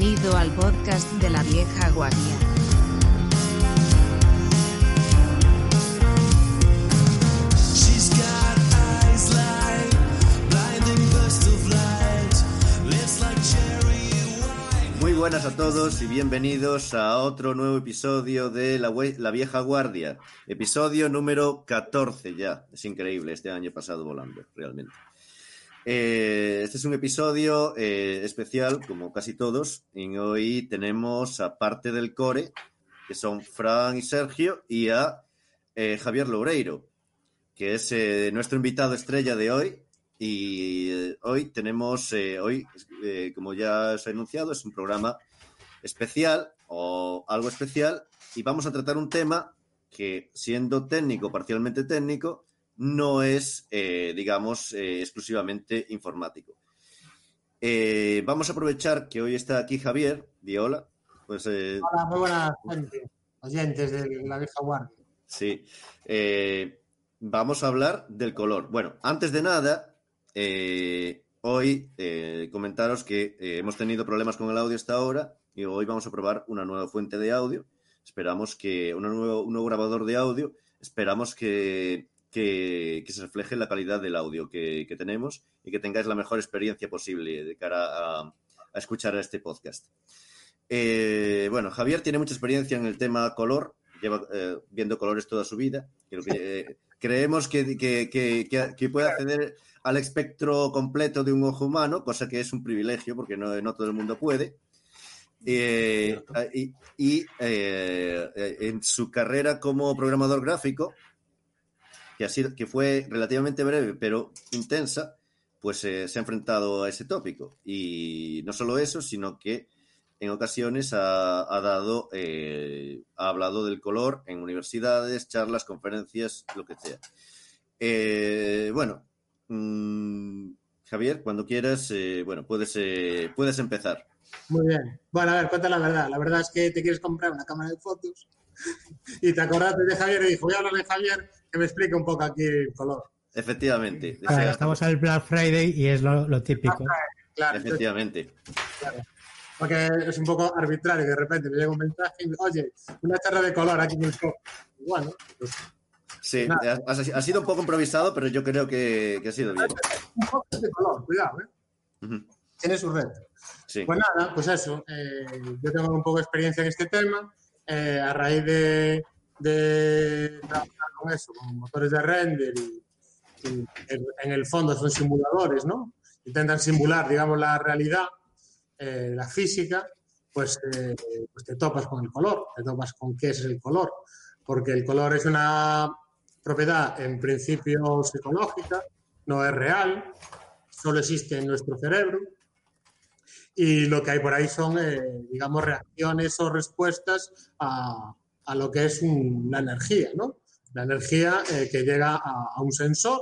Bienvenido al podcast de la vieja guardia. Muy buenas a todos y bienvenidos a otro nuevo episodio de La, La Vieja Guardia. Episodio número 14 ya. Es increíble, este año pasado volando, realmente. Eh, este es un episodio eh, especial, como casi todos, y hoy tenemos a parte del core, que son Fran y Sergio, y a eh, Javier Loureiro, que es nuestro invitado estrella de hoy. Y hoy tenemos, hoy, como ya os he anunciado, es un programa especial o algo especial y vamos a tratar un tema que, siendo técnico, parcialmente técnico, no es, eh, digamos, eh, exclusivamente informático. Eh, vamos a aprovechar que hoy está aquí Javier, Viola, pues Hola, muy buenas gente, oyentes de la vieja guardia. Sí. Vamos a hablar del color. Bueno, antes de nada, hoy comentaros que hemos tenido problemas con el audio hasta ahora y hoy vamos a probar una nueva fuente de audio. Esperamos que una nuevo, un nuevo grabador de audio. Esperamos que, que, que se refleje la calidad del audio que, que tenemos y que tengáis la mejor experiencia posible de cara a, a escuchar este podcast. Eh, bueno, Javier tiene mucha experiencia en el tema color, lleva eh, viendo colores toda su vida. Creo que, eh, creemos que, que, que, que- que puede acceder al espectro completo de un ojo humano, cosa que es un privilegio porque no, no todo el mundo puede. Eh, y y, eh, en su carrera como programador gráfico, que, sido, que fue relativamente breve pero intensa, pues eh, se ha enfrentado a ese tópico. Y no solo eso, sino que en ocasiones ha, dado, eh, ha hablado del color en universidades, charlas, conferencias, lo que sea. Eh, bueno, mm, Javier, cuando quieras, bueno, puedes, puedes empezar. Muy bien. Bueno, a ver, cuenta la verdad. La verdad es que te quieres comprar una cámara de fotos y te acordaste de Javier y dijo, voy a hablar de Javier que me explique un poco aquí el color. Efectivamente, Claro, estamos al Black Friday y es lo, lo típico. Claro, entonces, efectivamente. porque es un poco arbitrario. De repente me llega un mensaje y me dice, oye, una charla de color aquí en el show. Bueno, pues Sí, ha, ha sido un poco improvisado, pero yo creo que, que ha sido bien. un poco de color, cuidado, ¿eh? Tiene su reto. Sí, Pues nada, pues eso. eh, yo tengo un poco de experiencia en este tema. eh, a raíz de, de trabajar con eso, con motores de render y, y en, el fondo son simuladores, ¿no? Intentan simular, digamos, la realidad, eh, la física, pues, eh, pues te topas con el color, te topas con qué es el color. Porque el color es una propiedad en principio psicológica, no es real, solo existe en nuestro cerebro y lo que hay por ahí son, eh, digamos, reacciones o respuestas a, a lo que es un- la energía, ¿no? La energía eh, que llega a, un sensor,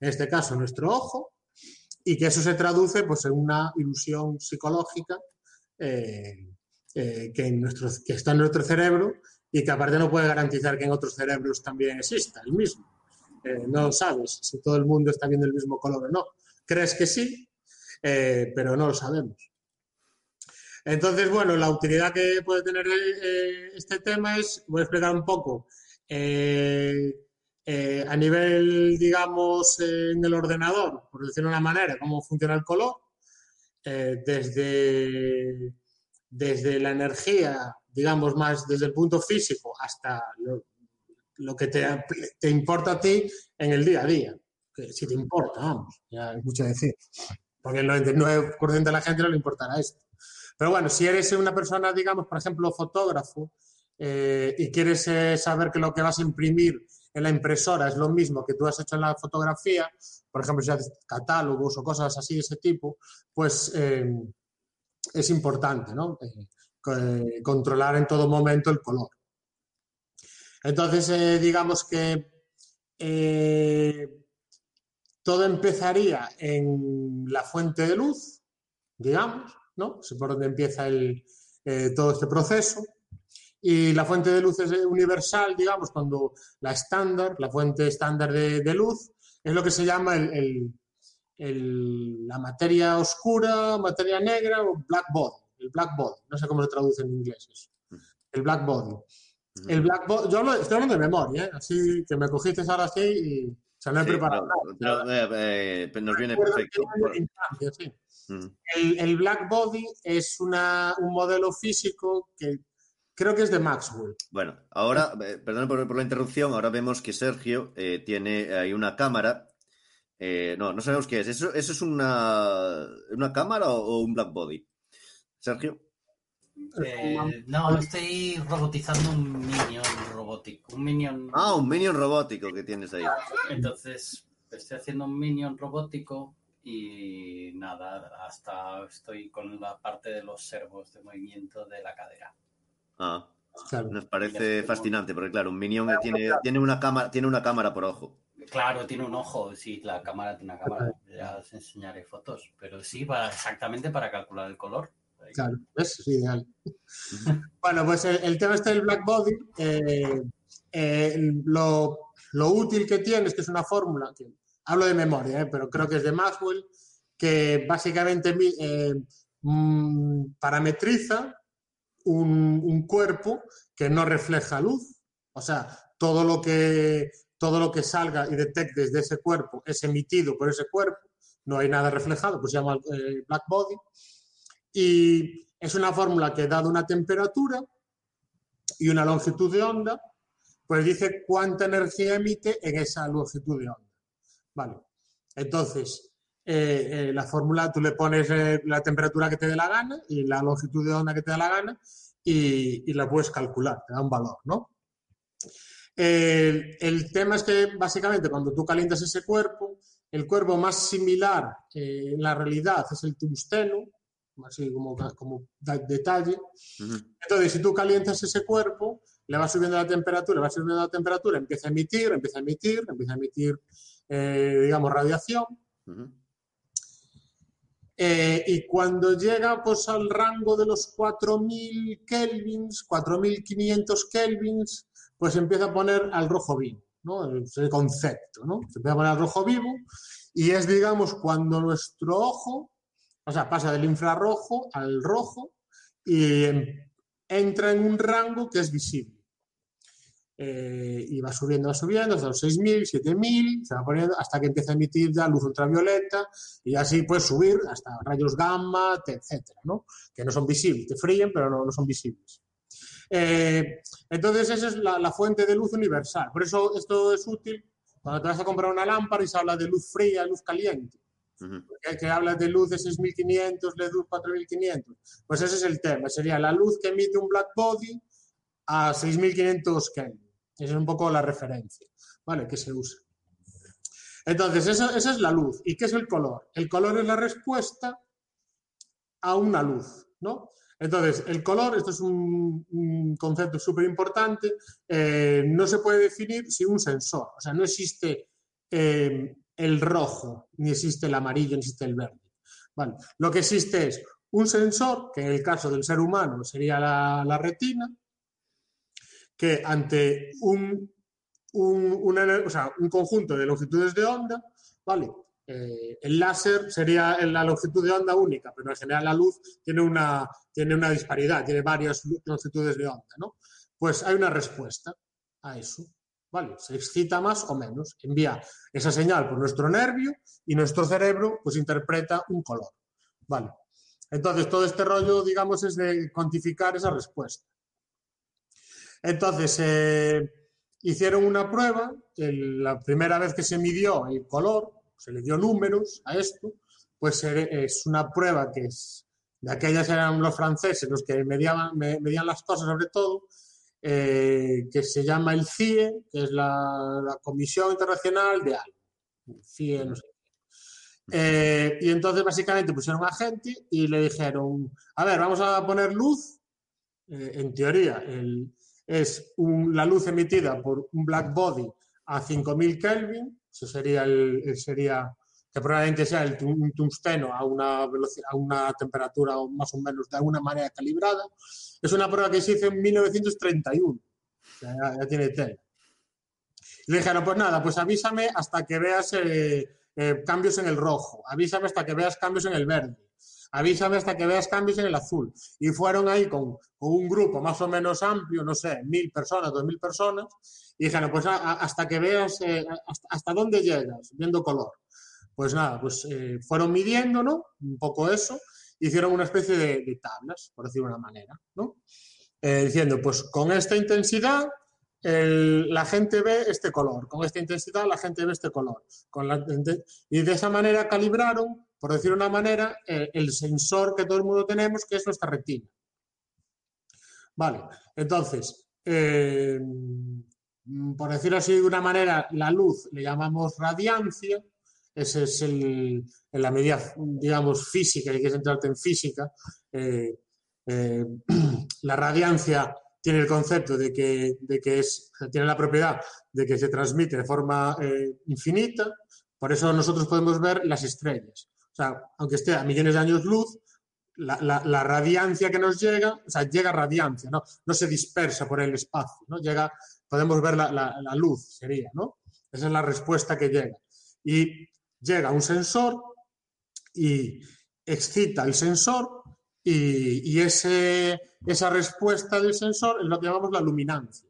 en este caso nuestro ojo, y que eso se traduce pues, en una ilusión psicológica eh, eh, que, en nuestro, que está en nuestro cerebro y que aparte no puede garantizar que en otros cerebros también exista el mismo. No sabes si todo el mundo está viendo el mismo color o no. Crees que sí, pero no lo sabemos. Entonces, bueno, la utilidad que puede tener este tema es, voy a explicar un poco, eh, eh, a nivel, digamos, eh, en el ordenador, por decirlo de una manera, cómo funciona el color, eh, desde, desde la energía, digamos, más desde el punto físico hasta lo, lo que te, te importa a ti en el día a día. Que si te importa, vamos, ya es mucho decir. Porque el 99% de la gente no le importará esto. Pero bueno, si eres una persona, digamos, por ejemplo, fotógrafo, eh, y quieres eh, saber que lo que vas a imprimir en la impresora es lo mismo que tú has hecho en la fotografía, por ejemplo, si haces catálogos o cosas así de ese tipo, pues eh, es importante, ¿no? Co- controlar en todo momento el color. Entonces, digamos que todo empezaría en la fuente de luz, digamos, ¿no? Por donde empieza todo este proceso. Y la fuente de luz es universal, digamos, cuando la estándar, la fuente estándar de, de luz, es lo que se llama el, el- el- la materia oscura, materia negra o black body, el black body. No sé cómo se traduce en inglés eso. El black body. El black body, yo hablo- estoy hablando de memoria, ¿eh? así que me cogiste ahora así y se lo he Sí, preparado. eh, eh, nos viene perfecto. El, el black body es una, un modelo físico que creo que es de Maxwell. Bueno, ahora, eh, perdón por, por la interrupción, ahora vemos que Sergio eh, tiene ahí una cámara. Eh, no, no sabemos qué es. ¿Eso, eso es una, una cámara o, o un black body? Sergio. Eh, no, estoy robotizando un minion robótico. Un minion. Ah, un minion robótico que tienes ahí. Entonces, estoy haciendo un minion robótico y nada, hasta estoy con la parte de los servos de movimiento de la cadera. Ah, Claro. nos parece fascinante, porque claro, un minion tiene, tiene una cámara, tiene una cámara por ojo. Claro, tiene un ojo, sí, la cámara tiene una cámara. Ya os enseñaré fotos, pero sí, para, exactamente para calcular el color. Claro, ¿ves? Es ideal. bueno, pues el, el tema este del black body, eh, eh, lo, lo útil que tiene es que es una fórmula, que hablo de memoria, eh, pero creo que es de Maxwell, que básicamente eh, mm, parametriza un, cuerpo que no refleja luz. O sea, todo lo que, todo lo que salga y detectes de ese cuerpo es emitido por ese cuerpo, no hay nada reflejado, pues se llama eh, black body. Y es una fórmula que, dado una temperatura y una longitud de onda, pues dice cuánta energía emite en esa longitud de onda. Vale. Entonces, eh, eh, la fórmula tú le pones eh, la temperatura que te dé la gana y la longitud de onda que te dé la gana y, y la puedes calcular, te da un valor, ¿no? El, tema es que básicamente cuando tú calientas ese cuerpo, el cuerpo más similar eh, en la realidad es el tungsteno, así como, como da- detalle. Entonces, si tú calientas ese cuerpo, le vas subiendo la temperatura, le vas subiendo la temperatura, empieza a emitir, empieza a emitir, empieza a emitir, eh, digamos, radiación. Ujú. Eh, y cuando llega pues, al rango de los 4000 kelvins, 4500 kelvins, pues empieza a poner al rojo vivo, ¿no? Ese concepto, ¿no? Se empieza a poner al rojo vivo y es, digamos, cuando nuestro ojo, o sea, pasa del infrarrojo al rojo y entra en un rango que es visible. Eh, y va subiendo, va subiendo hasta los 6.000, 7.000, se va poniendo hasta que empieza a emitir ya luz ultravioleta y así puedes subir hasta rayos gamma, te- etcétera, ¿no? Que no son visibles, te fríen, pero no, no son visibles. Eh, entonces, esa es la, la fuente de luz universal. Por eso esto es útil cuando te vas a comprar una lámpara y se habla de luz fría, luz caliente. Ujú. Que, que habla de luz de 6500, de luz 4500. Pues ese es el tema. Sería la luz que emite un black body a 6500 Kelvin. Esa es un poco la referencia, ¿vale? Que se usa. Entonces, esa es la luz. ¿Y qué es el color? El color es la respuesta a una luz, ¿no? Entonces, el color, esto es un, concepto súper importante, eh, no se puede definir sin un sensor. O sea, no existe eh, el rojo, ni existe el amarillo, ni existe el verde. Vale. Lo que existe es un sensor, que en el caso del ser humano sería la retina, que ante un, un, conjunto de longitudes de onda, ¿vale? Eh, el láser sería la longitud de onda única, pero en general la luz tiene una, tiene una disparidad, tiene varias longitudes de onda, ¿no? Pues hay una respuesta a eso, ¿vale? Se excita más o menos, envía esa señal por nuestro nervio y nuestro cerebro pues interpreta un color, ¿vale? Entonces todo este rollo, digamos, es de cuantificar esa respuesta. Entonces, eh, hicieron una prueba, la primera vez que se midió el color, se le dio números a esto, pues es una prueba que es, de aquellas eran los franceses los que medían las cosas sobre todo, eh, que se llama el CIE, que es la, Comisión Internacional de Algo. Eh, y entonces básicamente pusieron a gente y le dijeron, a ver, vamos a poner luz. Eh, en teoría, el, es un- la luz emitida por un black body a 5000 Kelvin, eso sería, el, sería que probablemente sea el, un tungsteno a una, velocidad, a una temperatura más o menos de alguna manera calibrada. Es una prueba que se hizo en 1931, o sea, ya, ya tiene tela. Le dijeron, pues nada, pues avísame hasta que veas eh, eh, cambios en el rojo, avísame hasta que veas cambios en el verde, avísame hasta que veas cambios en el azul. Y fueron ahí con, con un grupo más o menos amplio, no sé, mil personas, dos mil personas, y dijeron, pues a- hasta que veas, eh, hasta, hasta dónde llegas, viendo color. Pues nada, pues eh, fueron midiendo, ¿no? Un poco eso, hicieron una especie de, de tablas, por decirlo de una manera, ¿no? Eh, diciendo, pues con esta intensidad el- la gente ve este color, con esta intensidad la gente ve este color. Con la, y de esa manera calibraron, por decirlo de una manera, eh, el sensor que todo el mundo tenemos, que es nuestra retina. Vale, entonces, eh, por decirlo así de una manera, la luz le llamamos radiancia, ese es el, en la medida, digamos, física, y que es entrarte en física, eh, la radiancia tiene el concepto de que, de que es, tiene la propiedad de que se transmite de forma infinita, por eso nosotros podemos ver las estrellas. O sea, aunque esté a millones de años luz, la, radiancia que nos llega, o sea, llega radiancia, ¿no? No se dispersa por el espacio, ¿no? Llega, podemos ver la, la- la luz, sería, ¿no? Esa es la respuesta que llega. Y llega un sensor y excita el sensor y, y ese, esa respuesta del sensor es lo que llamamos la luminancia.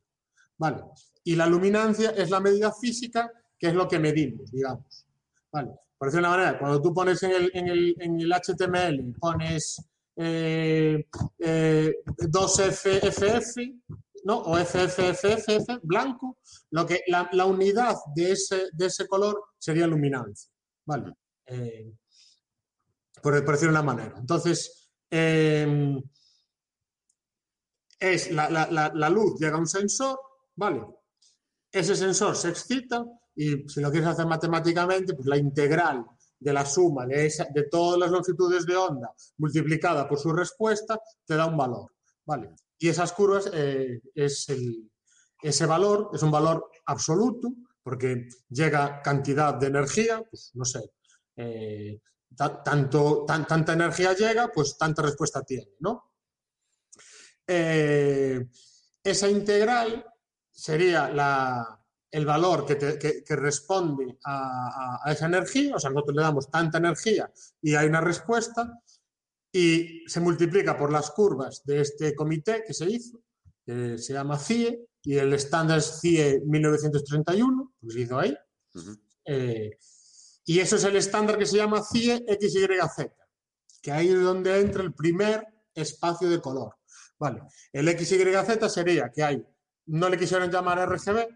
¿Vale? Y la luminancia es la medida física que es lo que medimos, digamos. ¿Vale? Por decirlo de una manera, cuando tú pones en el, en el, en el HTML, pones eh, eh, 2FFF, ¿no? O FFFF, blanco, lo que, la, la unidad de ese, de ese color sería luminancia. ¿Vale? Eh, por, por de una manera. Entonces, eh, es la- la- la luz llega a un sensor, ¿vale? Ese sensor se excita y si lo quieres hacer matemáticamente, pues la integral de la suma de, todas las longitudes de onda multiplicada por su respuesta te da un valor, ¿vale? Y esas curvas, eh, es el- ese valor es un valor absoluto porque llega cantidad de energía, pues no sé, eh, ta- tanto, tan- tanta energía llega, pues tanta respuesta tiene, ¿no? Eh, esa integral sería la- el valor que, te- que- que responde a, a- a esa energía, o sea, nosotros le damos tanta energía y hay una respuesta, y se multiplica por las curvas de este comité que se hizo, que se llama CIE, y el estándar es CIE 1931, pues se hizo ahí, eh, y eso es el estándar que se llama CIE XYZ, que ahí es donde entra el primer espacio de color. Vale. El XYZ sería que hay, no le quisieron llamar RGB,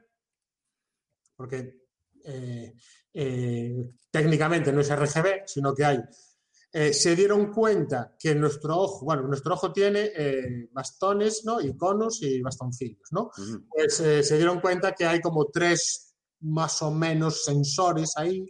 porque eh, eh, técnicamente no es RGB, sino que hay. eh, se dieron cuenta que nuestro ojo, bueno, nuestro ojo tiene bastones, ¿no? Iconos y bastoncillos, ¿no? Pues se dieron cuenta que hay como tres más o menos sensores ahí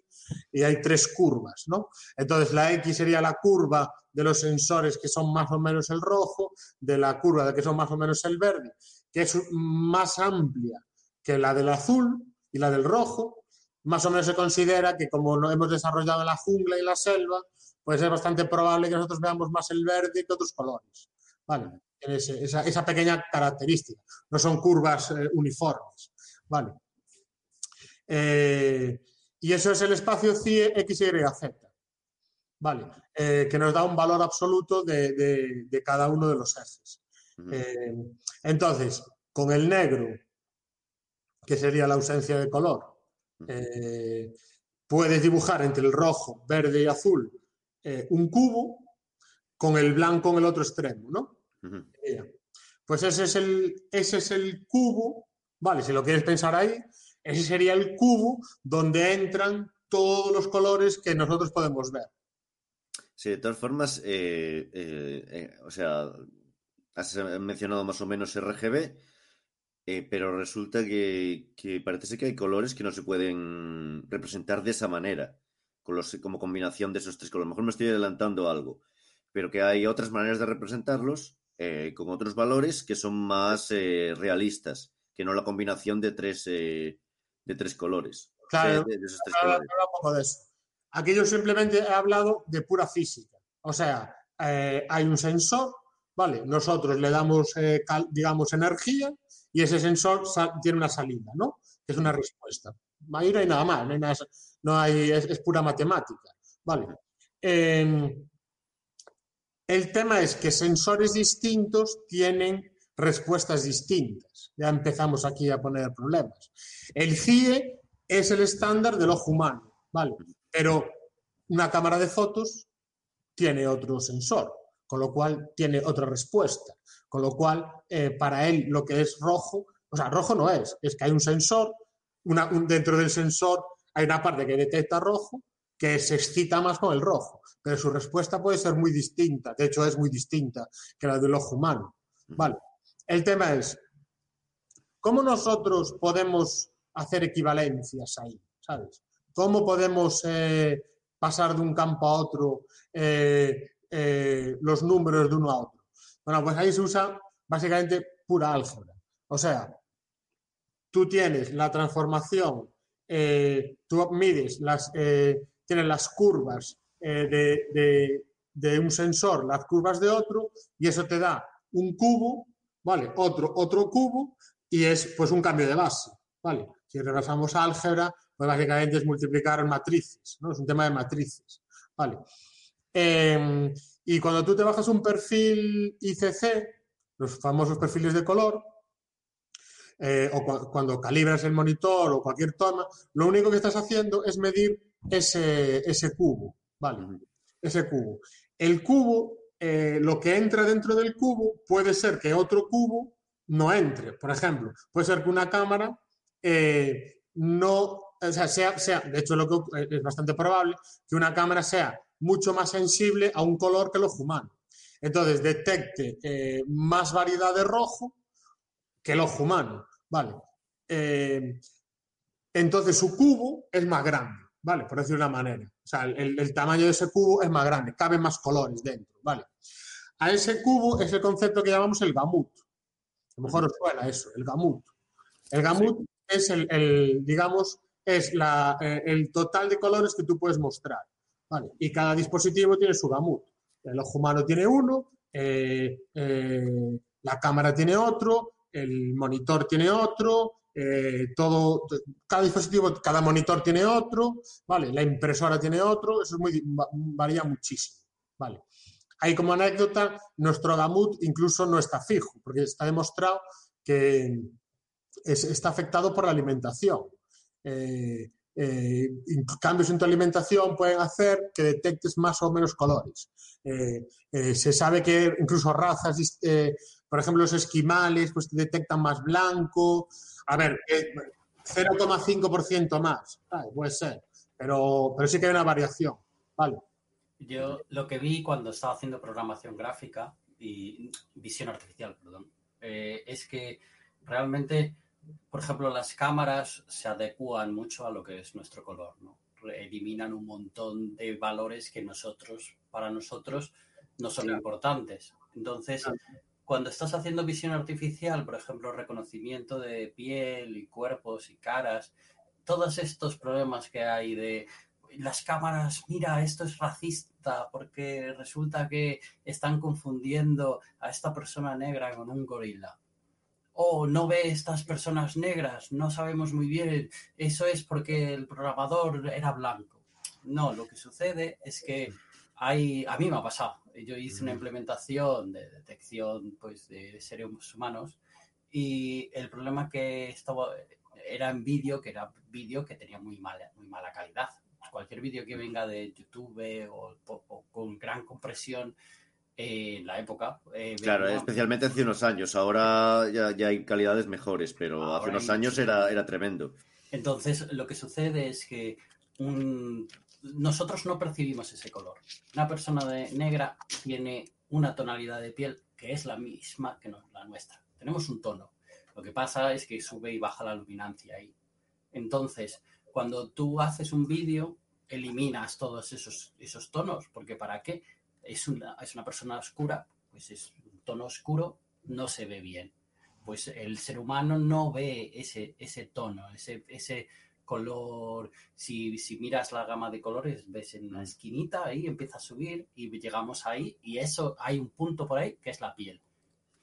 y hay tres curvas, ¿no? Entonces la X sería la curva de los sensores que son más o menos el rojo, de la curva de que son más o menos el verde, que es más amplia que la del azul y la del rojo. Más o menos se considera que como no hemos desarrollado en la jungla y la selva, pues es bastante probable que nosotros veamos más el verde que otros colores. ¿Vale? Ese- esa, esa pequeña característica. No son curvas eh, uniformes. ¿Vale? Eh, y eso es el espacio CIE XYZ. ¿Vale? Eh, que nos da un valor absoluto de, de- de cada uno de los ejes. Eh, entonces, con el negro, que sería la ausencia de color, eh, puedes dibujar entre el rojo, verde y azul eh, un cubo con el blanco en el otro extremo, ¿no? Pues ese es el, ese es el cubo, vale, si lo quieres pensar ahí, ese sería el cubo donde entran todos los colores que nosotros podemos ver. Sí, de todas formas, eh, o sea, has mencionado más o menos RGB, eh, pero resulta que, que parece ser que hay colores que no se pueden representar de esa manera, con los, como combinación de esos tres colores. A lo mejor me estoy adelantando algo, pero que hay otras maneras de representarlos eh, con otros valores que son más eh, realistas, que no la combinación de tres, eh, de tres colores. Claro, de- de esos tres Habla- colores. poco de eso. Aquí yo simplemente he hablado de pura física. O sea, eh, hay un sensor, ¿vale? Nosotros le damos, eh, cal- digamos, energía y ese sensor tiene una salida, ¿no? Que es una respuesta. Ahí no hay nada más, no hay, nada, es, pura matemática, ¿vale? Eh, El tema es que sensores distintos tienen respuestas distintas. Ya empezamos aquí a poner problemas. El CIE es el estándar del ojo humano, ¿vale? Pero una cámara de fotos tiene otro sensor, con lo cual tiene otra respuesta. Con lo cual, eh, para él lo que es rojo, o sea, rojo no es, es que hay un sensor, una- un- dentro del sensor hay una parte que detecta rojo que se excita más con el rojo, pero su respuesta puede ser muy distinta, de hecho es muy distinta que la del ojo humano. Vale. El tema es, ¿cómo nosotros podemos hacer equivalencias ahí? ¿Sabes? ¿Cómo podemos eh, pasar de un campo a otro eh, eh, los números de uno a otro? Bueno, pues ahí se usa básicamente pura álgebra. O sea, tú tienes la transformación, eh, tú mides las, eh, tienes las curvas de, de- de un sensor, las curvas de otro, y eso te da un cubo, ¿vale? Otro, otro cubo, y es pues un cambio de base, ¿vale? Si regresamos a álgebra, pues básicamente es multiplicar matrices, ¿no? Es un tema de matrices, ¿vale? Eh, y cuando tú te bajas un perfil ICC, los famosos perfiles de color, eh, o cua- cuando calibras el monitor o cualquier toma, lo único que estás haciendo es medir ese, ese cubo, ¿vale? Ese cubo. El cubo, eh, lo que entra dentro del cubo puede ser que otro cubo no entre. Por ejemplo, puede ser que una cámara eh, no, o sea, sea, sea, de hecho lo que es bastante probable que una cámara sea mucho más sensible a un color que el ojo humano. Entonces detecte eh, más variedad de rojo que el ojo humano, ¿vale? Eh, entonces su cubo es más grande, ¿vale? Por decirlo de una manera. O sea, el, el tamaño de ese cubo es más grande, caben más colores dentro, ¿vale? A ese cubo es el concepto que llamamos el gamut. A lo mejor os suena eso, el gamut. El gamut es el, el, digamos, es la, eh, el total de colores que tú puedes mostrar, ¿vale? Y cada dispositivo tiene su gamut. El ojo humano tiene uno, eh, eh, la cámara tiene otro, el monitor tiene otro, eh, todo, cada dispositivo, cada monitor tiene otro, ¿vale? La impresora tiene otro, eso varía muchísimo, ¿vale? Ahí como anécdota, nuestro gamut incluso no está fijo, porque está demostrado que es- está afectado por la alimentación. Eh, cambios en tu alimentación pueden hacer que detectes más o menos colores. Eh, eh, se sabe que incluso razas, por ejemplo, los esquimales, pues detectan más blanco. A ver, eh, 0,5% más, ¿sabes? puede ser, pero, pero sí que hay una variación. Vale. Yo lo que vi cuando estaba haciendo programación gráfica y visión artificial, perdón, es que realmente, por ejemplo, las cámaras se adecúan mucho a lo que es nuestro color, ¿no? Eliminan un montón de valores que nosotros, para nosotros, no son importantes. Entonces, cuando estás haciendo visión artificial, por ejemplo, reconocimiento de piel y cuerpos y caras, todos estos problemas que hay de las cámaras, mira, esto es racista porque resulta que están confundiendo a esta persona negra con un gorila. O no ve estas personas negras, no sabemos muy bien, eso es porque el programador era blanco. No, lo que sucede es que hay, a mí me ha pasado, yo hice una implementación de detección pues, de seres humanos y el problema que estaba era en vídeo, que era vídeo que tenía muy mala, muy mala calidad. Cualquier vídeo que venga de YouTube o, o- o con gran compresión en la época. eh, Claro, especialmente hace unos años. Ahora ya, ya hay calidades mejores, pero Ahora hace unos años era, era tremendo. Entonces, lo que sucede es que un- nosotros no percibimos ese color. Una persona de negra tiene una tonalidad de piel que es la misma que no- la nuestra. Tenemos un tono. Lo que pasa es que sube y baja la luminancia ahí. Entonces, cuando tú haces un vídeo, eliminas todos esos, esos tonos, porque ¿para qué? Es una, es una persona oscura, pues es un tono oscuro, no se ve bien. Pues el ser humano no ve ese, ese tono, ese, ese color. Si, si miras la gama de colores, ves en la esquinita, ahí empieza a subir y llegamos ahí, y eso hay un punto por ahí que es la piel.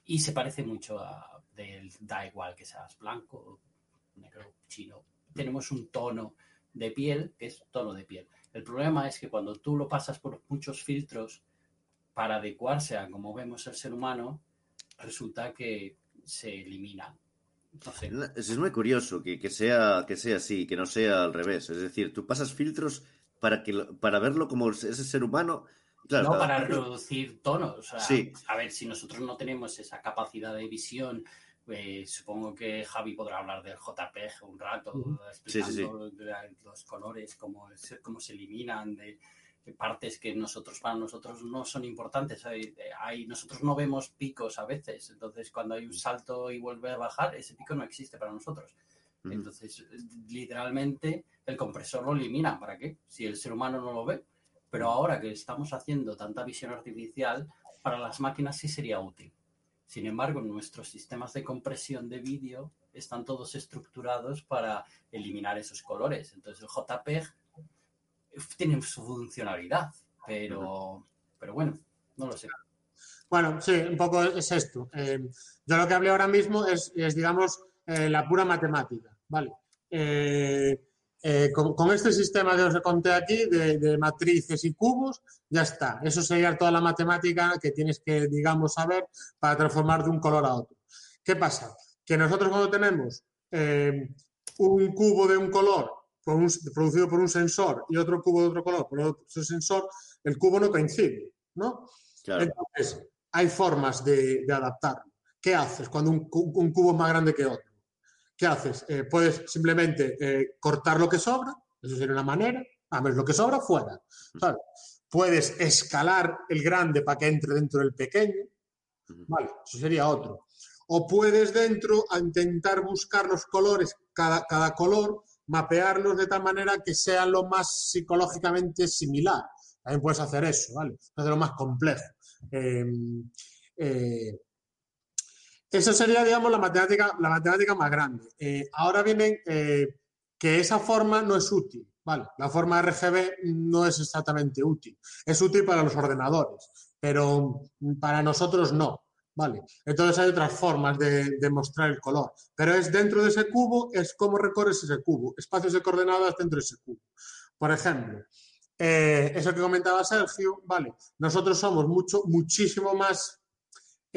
Y se parece mucho a, del, da igual que seas blanco, negro, chino. Tenemos un tono de piel que es tono de piel. El problema es que cuando tú lo pasas por muchos filtros, para adecuarse a cómo vemos el ser humano, resulta que se elimina. Es muy curioso que, que sea, que sea así, que no sea al revés. Es decir, tú pasas filtros para, que, para verlo como ese ser humano. Claro, no para reducir tonos. O sea, Sí. A ver, si nosotros no tenemos esa capacidad de visión, eh, supongo que Javi podrá hablar del JPG un rato, Ujú. explicando los colores, cómo se, cómo se eliminan, de, de partes que nosotros para nosotros no son importantes. Hay, hay- nosotros no vemos picos a veces, entonces cuando hay un salto y vuelve a bajar, ese pico no existe para nosotros. Entonces, literalmente, el compresor lo elimina. ¿Para qué? Si el ser humano no lo ve. Pero ahora que estamos haciendo tanta visión artificial, para las máquinas sí sería útil. Sin embargo, nuestros sistemas de compresión de vídeo están todos estructurados para eliminar esos colores. Entonces, el JPEG tiene su funcionalidad, pero, pero bueno, no lo sé. Bueno, sí, un poco es esto. Eh, yo lo que hablé ahora mismo es, es, digamos, eh, la pura matemática, ¿vale? Eh, eh, con, con este sistema que os conté aquí de, de matrices y cubos, ya está. Eso sería toda la matemática que tienes que, digamos, saber para transformar de un color a otro. ¿Qué pasa? Que nosotros cuando tenemos eh, un cubo de un color por un- producido por un sensor y otro cubo de otro color por otro sensor, el cubo no coincide, ¿no? Claro. Entonces, hay formas de, de adaptarlo. ¿Qué haces cuando un, un cubo es más grande que otro? ¿Qué haces? Eh, puedes simplemente eh, cortar lo que sobra, eso sería una manera, a ver, lo que sobra fuera. ¿sabes? Puedes escalar el grande para que entre dentro del pequeño, vale, eso sería otro. O puedes dentro a intentar buscar los colores, cada, cada color, mapearlos de tal manera que sean lo más psicológicamente similar. También puedes hacer eso, ¿vale? Hacerlo más complejo. Eh, eh, eso sería, digamos, la matemática, la matemática más grande. Eh, ahora vienen eh, que esa forma no es útil, ¿vale? La forma RGB no es exactamente útil. Es útil para los ordenadores, pero para nosotros no, ¿vale? Entonces hay otras formas de, de mostrar el color, pero es dentro de ese cubo, es cómo recorres ese cubo, espacios de coordenadas dentro de ese cubo. Por ejemplo, eh, eso que comentaba Sergio, vale, nosotros somos mucho, muchísimo más,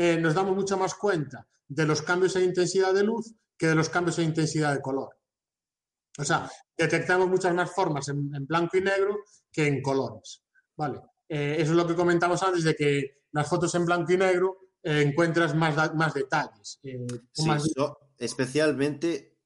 eh, nos damos mucha más cuenta de los cambios en intensidad de luz que de los cambios en intensidad de color. O sea, detectamos muchas más formas en, en blanco y negro que en colores. Vale, Eh, eso es lo que comentamos antes de que las fotos en blanco y negro eh, encuentras más, más detalles. Sí, más- especialmente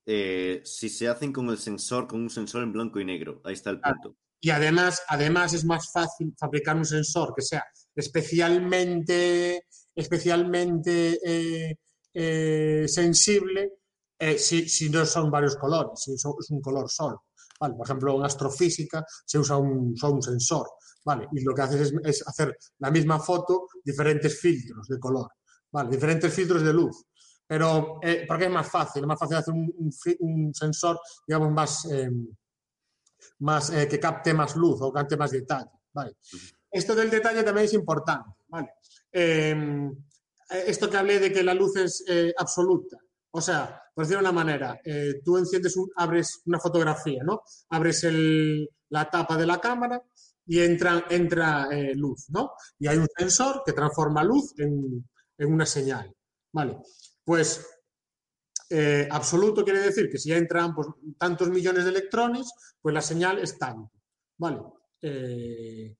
si se hacen con el sensor, con un sensor en blanco y negro. Ahí está el punto. Y además, además es más fácil fabricar un sensor que sea especialmente, especialmente eh, eh, sensible eh, si, si no son varios colores, si es un color solo. Vale, por ejemplo, en astrofísica se usa un, solo un sensor. Vale, y lo que haces es, es hacer la misma foto, diferentes filtros de color. Vale, diferentes filtros de luz. Pero, eh, porque es más fácil, es más fácil hacer un, un un sensor, digamos, más, em, más eh, que capte más luz o capte más detalle. ¿vale? Esto del detalle también es importante. ¿Vale? Eh, esto que hablé de que la luz es eh, absoluta. O sea, por decirlo de una manera, eh, tú enciendes, abres una fotografía, ¿no? Abres la tapa de la cámara y entra, eh, luz, ¿no? Y hay un sensor que transforma luz en, una señal. ¿Vale? Pues absoluto quiere decir que si entran pues, tantos millones de electrones, pues la señal es tanto. ¿Vale? Eh,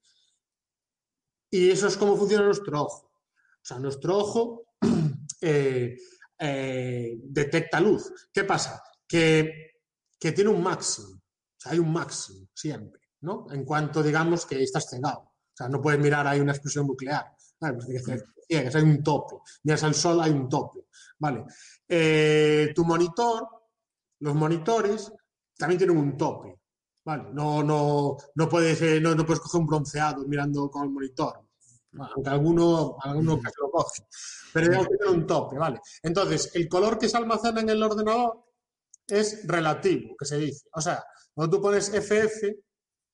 y eso es cómo funciona nuestro ojo. O sea, nuestro ojo eh, eh, detecta luz. ¿Qué pasa? Que, que tiene un máximo. O sea, hay un máximo siempre, ¿no? En cuanto digamos que estás cegado. O sea, no puedes mirar ahí una explosión nuclear. Pues hay un tope. Miras al sol, hay un tope. ¿Vale? Eh, tu monitor, los monitores, también tienen un tope. ¿Vale? No, no, no, puedes, eh, no, no puedes coger un bronceado mirando con el monitor. Aunque alguno, alguno casi lo coge. Pero digamos que tiene un tope, ¿vale? Entonces, el color que se almacena en el ordenador es relativo, que se dice. O sea, cuando tú pones FF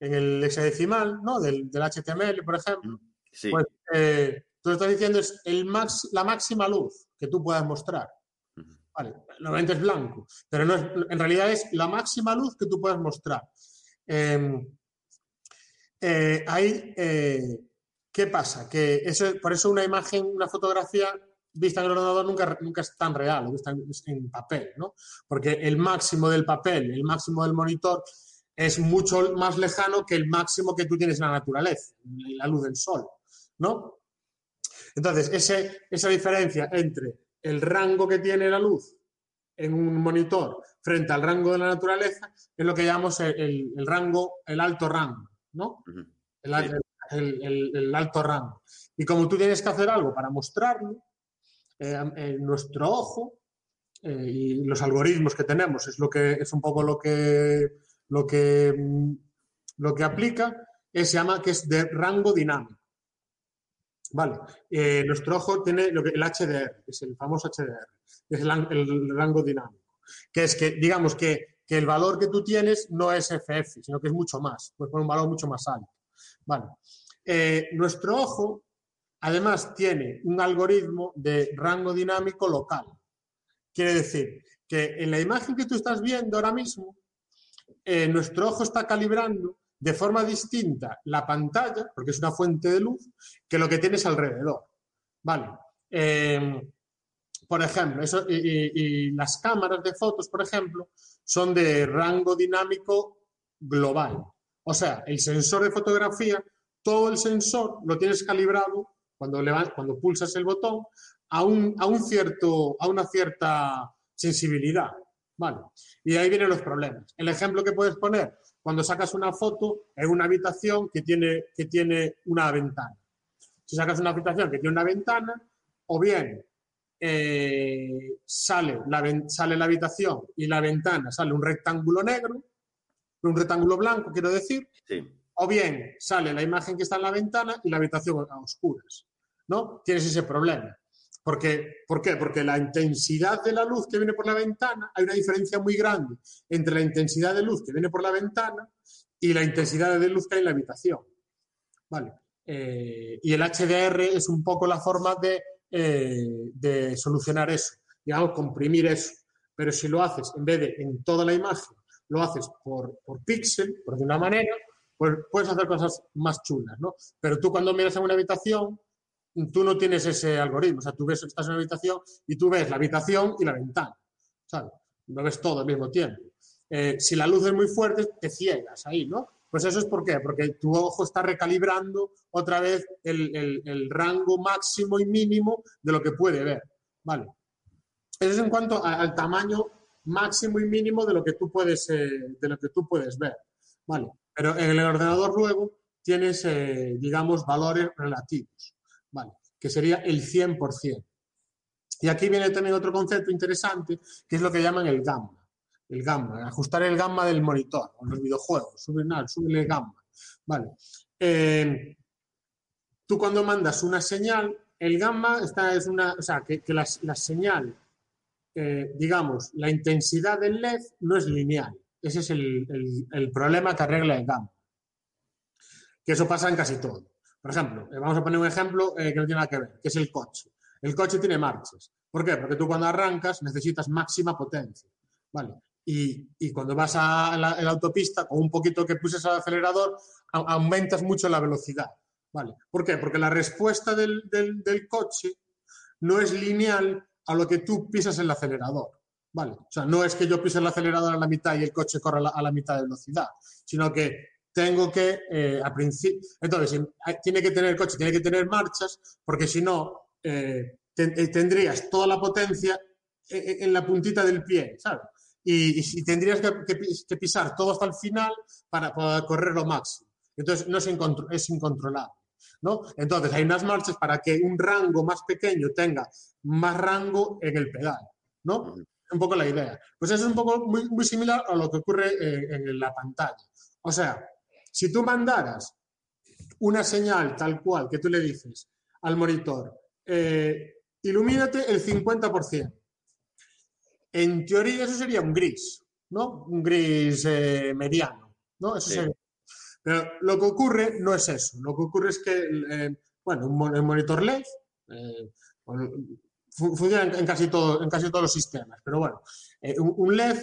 en el hexadecimal, ¿no? Del, del HTML, por ejemplo, Sí, pues eh, tú lo estás diciendo es el max, la máxima luz que tú puedas mostrar. Vale, normalmente es blanco, pero no es, en realidad es la máxima luz que tú puedas mostrar. Eh, eh, hay, eh, ¿Qué pasa? Que eso, por eso una imagen, una fotografía vista en el ordenador nunca, nunca es tan real, vista en, en papel, ¿no? Porque el máximo del papel, el máximo del monitor es mucho más lejano que el máximo que tú tienes en la naturaleza, en la luz del sol, ¿no? Entonces, ese- esa diferencia entre el rango que tiene la luz en un monitor frente al rango de la naturaleza es lo que llamamos el, el- el rango, el alto rango, ¿no? El, al- el- el- el alto rango. Y como tú tienes que hacer algo para mostrarlo, eh, eh, nuestro ojo eh, y los algoritmos que tenemos es lo que es un poco lo que lo que mm, lo que aplica es, se llama que es de rango dinámico. Vale, eh, nuestro ojo tiene lo que, el HDR, que es el famoso HDR, es el rango dinámico, que es que, digamos que, que el valor que tú tienes no es FF, sino que es mucho más, pues poner un valor mucho más alto. Vale, Eh, nuestro ojo además tiene un algoritmo de rango dinámico local. Quiere decir que en la imagen que tú estás viendo ahora mismo, eh, nuestro ojo está calibrando de forma distinta la pantalla, porque es una fuente de luz, que lo que tienes alrededor. Vale. Eh, por ejemplo, eso, y, las cámaras de fotos, por ejemplo, son de rango dinámico global. O sea, el sensor de fotografía, todo el sensor lo tienes calibrado cuando, cuando pulsas el botón a, un, a, un cierto, a una cierta sensibilidad. Vale. Y ahí vienen los problemas. El ejemplo que puedes poner, cuando sacas una foto en una habitación que tiene, que tiene una ventana. Si sacas una habitación que tiene una ventana, o bien eh, sale, la, sale la habitación y la ventana sale un rectángulo negro, un rectángulo blanco, quiero decir, Sí. o bien sale la imagen que está en la ventana y la habitación a oscuras, ¿no? Tienes ese problema. Porque, ¿Por qué? Porque la intensidad de la luz que viene por la ventana, hay una diferencia muy grande entre la intensidad de luz que viene por la ventana y la intensidad de luz que hay en la habitación. ¿Vale? Eh, y el HDR es un poco la forma de, eh, de solucionar eso, digamos, comprimir eso. Pero si lo haces, en vez de en toda la imagen, lo haces por, por píxel, por de una manera, pues puedes hacer cosas más chulas, ¿no? Pero tú cuando miras a una habitación, tú no tienes ese algoritmo. O sea, tú ves, estás en una habitación y tú ves la habitación y la ventana, ¿sabes? Lo ves todo al mismo tiempo. Eh, si la luz es muy fuerte, te ciegas ahí, ¿no? Pues eso es por qué, porque tu ojo está recalibrando otra vez el, rango máximo y mínimo de lo que puede ver, ¿vale? Eso es en cuanto al tamaño máximo y mínimo de lo que tú puedes, eh, de lo que tú puedes ver, ¿vale? Pero en el ordenador luego tienes, eh, digamos, valores relativos, ¿vale? Que sería el 100%. Y aquí viene también otro concepto interesante, que es lo que llaman el gamma. El gamma, ajustar el gamma del monitor o los videojuegos, subir nada, subir el gamma. Vale. Eh, tú cuando mandas una señal, el gamma está, es una, o sea, que, que la, la señal, eh, digamos, la intensidad del LED no es lineal. Ese es el, el- problema que arregla el gamma. Que eso pasa en casi todo. Por ejemplo, eh, vamos a poner un ejemplo que no tiene nada que ver, que es el coche. El coche tiene marchas. ¿Por qué? Porque tú cuando arrancas necesitas máxima potencia. ¿Vale? Y, y cuando vas a la, en la autopista, con un poquito que puses al acelerador, a- aumentas mucho la velocidad. ¿Vale? ¿Por qué? Porque la respuesta del, del- del coche no es lineal a lo que tú pisas el acelerador. ¿Vale? O sea, no es que yo pise el acelerador a la mitad y el coche corra a la, a mitad de velocidad, sino que tengo que, eh, a principio, entonces, tiene que tener el coche, tiene que tener marchas, porque si no, eh, eh, tendrías toda la potencia en, en la puntita del pie, ¿sabes? Y, tendrías que, que pis- que pisar todo hasta el final para, para correr lo máximo. Entonces, no es, incontro- es incontrolable. ¿no? Entonces, hay unas marchas para que un rango más pequeño tenga más rango en el pedal, ¿no? Un poco la idea. Pues eso es un poco muy, muy similar a lo que ocurre en la pantalla. O sea, si tú mandaras una señal tal cual que tú le dices al monitor, eh, ilumínate el 50%. En teoría eso sería un gris, ¿no? Un gris eh, mediano, ¿no? Eso Sí. sería- Pero lo que ocurre no es eso. Lo que ocurre es que, eh, bueno, un monitor LED eh, funciona en, casi todo, en casi todos los sistemas, pero bueno, eh, un, LED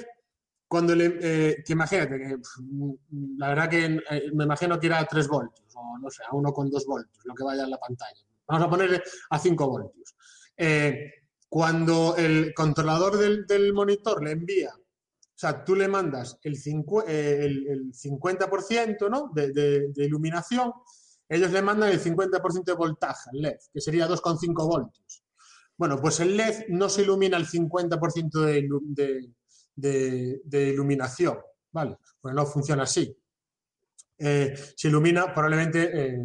cuando le, eh, que imagínate que mm, la verdad que eh, me imagino que irá a 3 voltios o no sé, a 1,2 voltios, lo que vaya en la pantalla. Vamos a ponerle a 5 voltios. Eh, cuando el controlador del, monitor le envía, o sea, tú le mandas el, eh, el, el 50% ¿no? de, iluminación, ellos le mandan el 50% de voltaje al LED, que sería 2,5 voltios. Bueno, pues el LED no se ilumina el 50% de, de- iluminación, ¿vale? Pues no funciona así. Eh, se ilumina probablemente eh,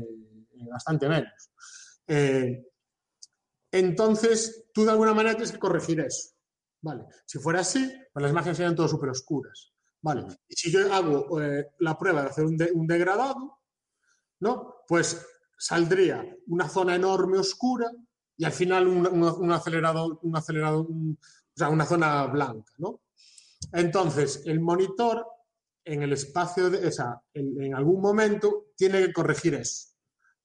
bastante menos. Entonces, tú de alguna manera tienes que corregir eso, ¿vale? Si fuera así, pues las imágenes serían todas súper oscuras, ¿vale? Y si yo hago eh, la prueba de hacer un, de- un degradado, ¿no? Pues saldría una zona enorme oscura y al final un, un- un acelerado, un acelerado, o sea, una zona blanca, ¿no? Entonces, el monitor en el espacio, de, o sea, en, en algún momento tiene que corregir eso,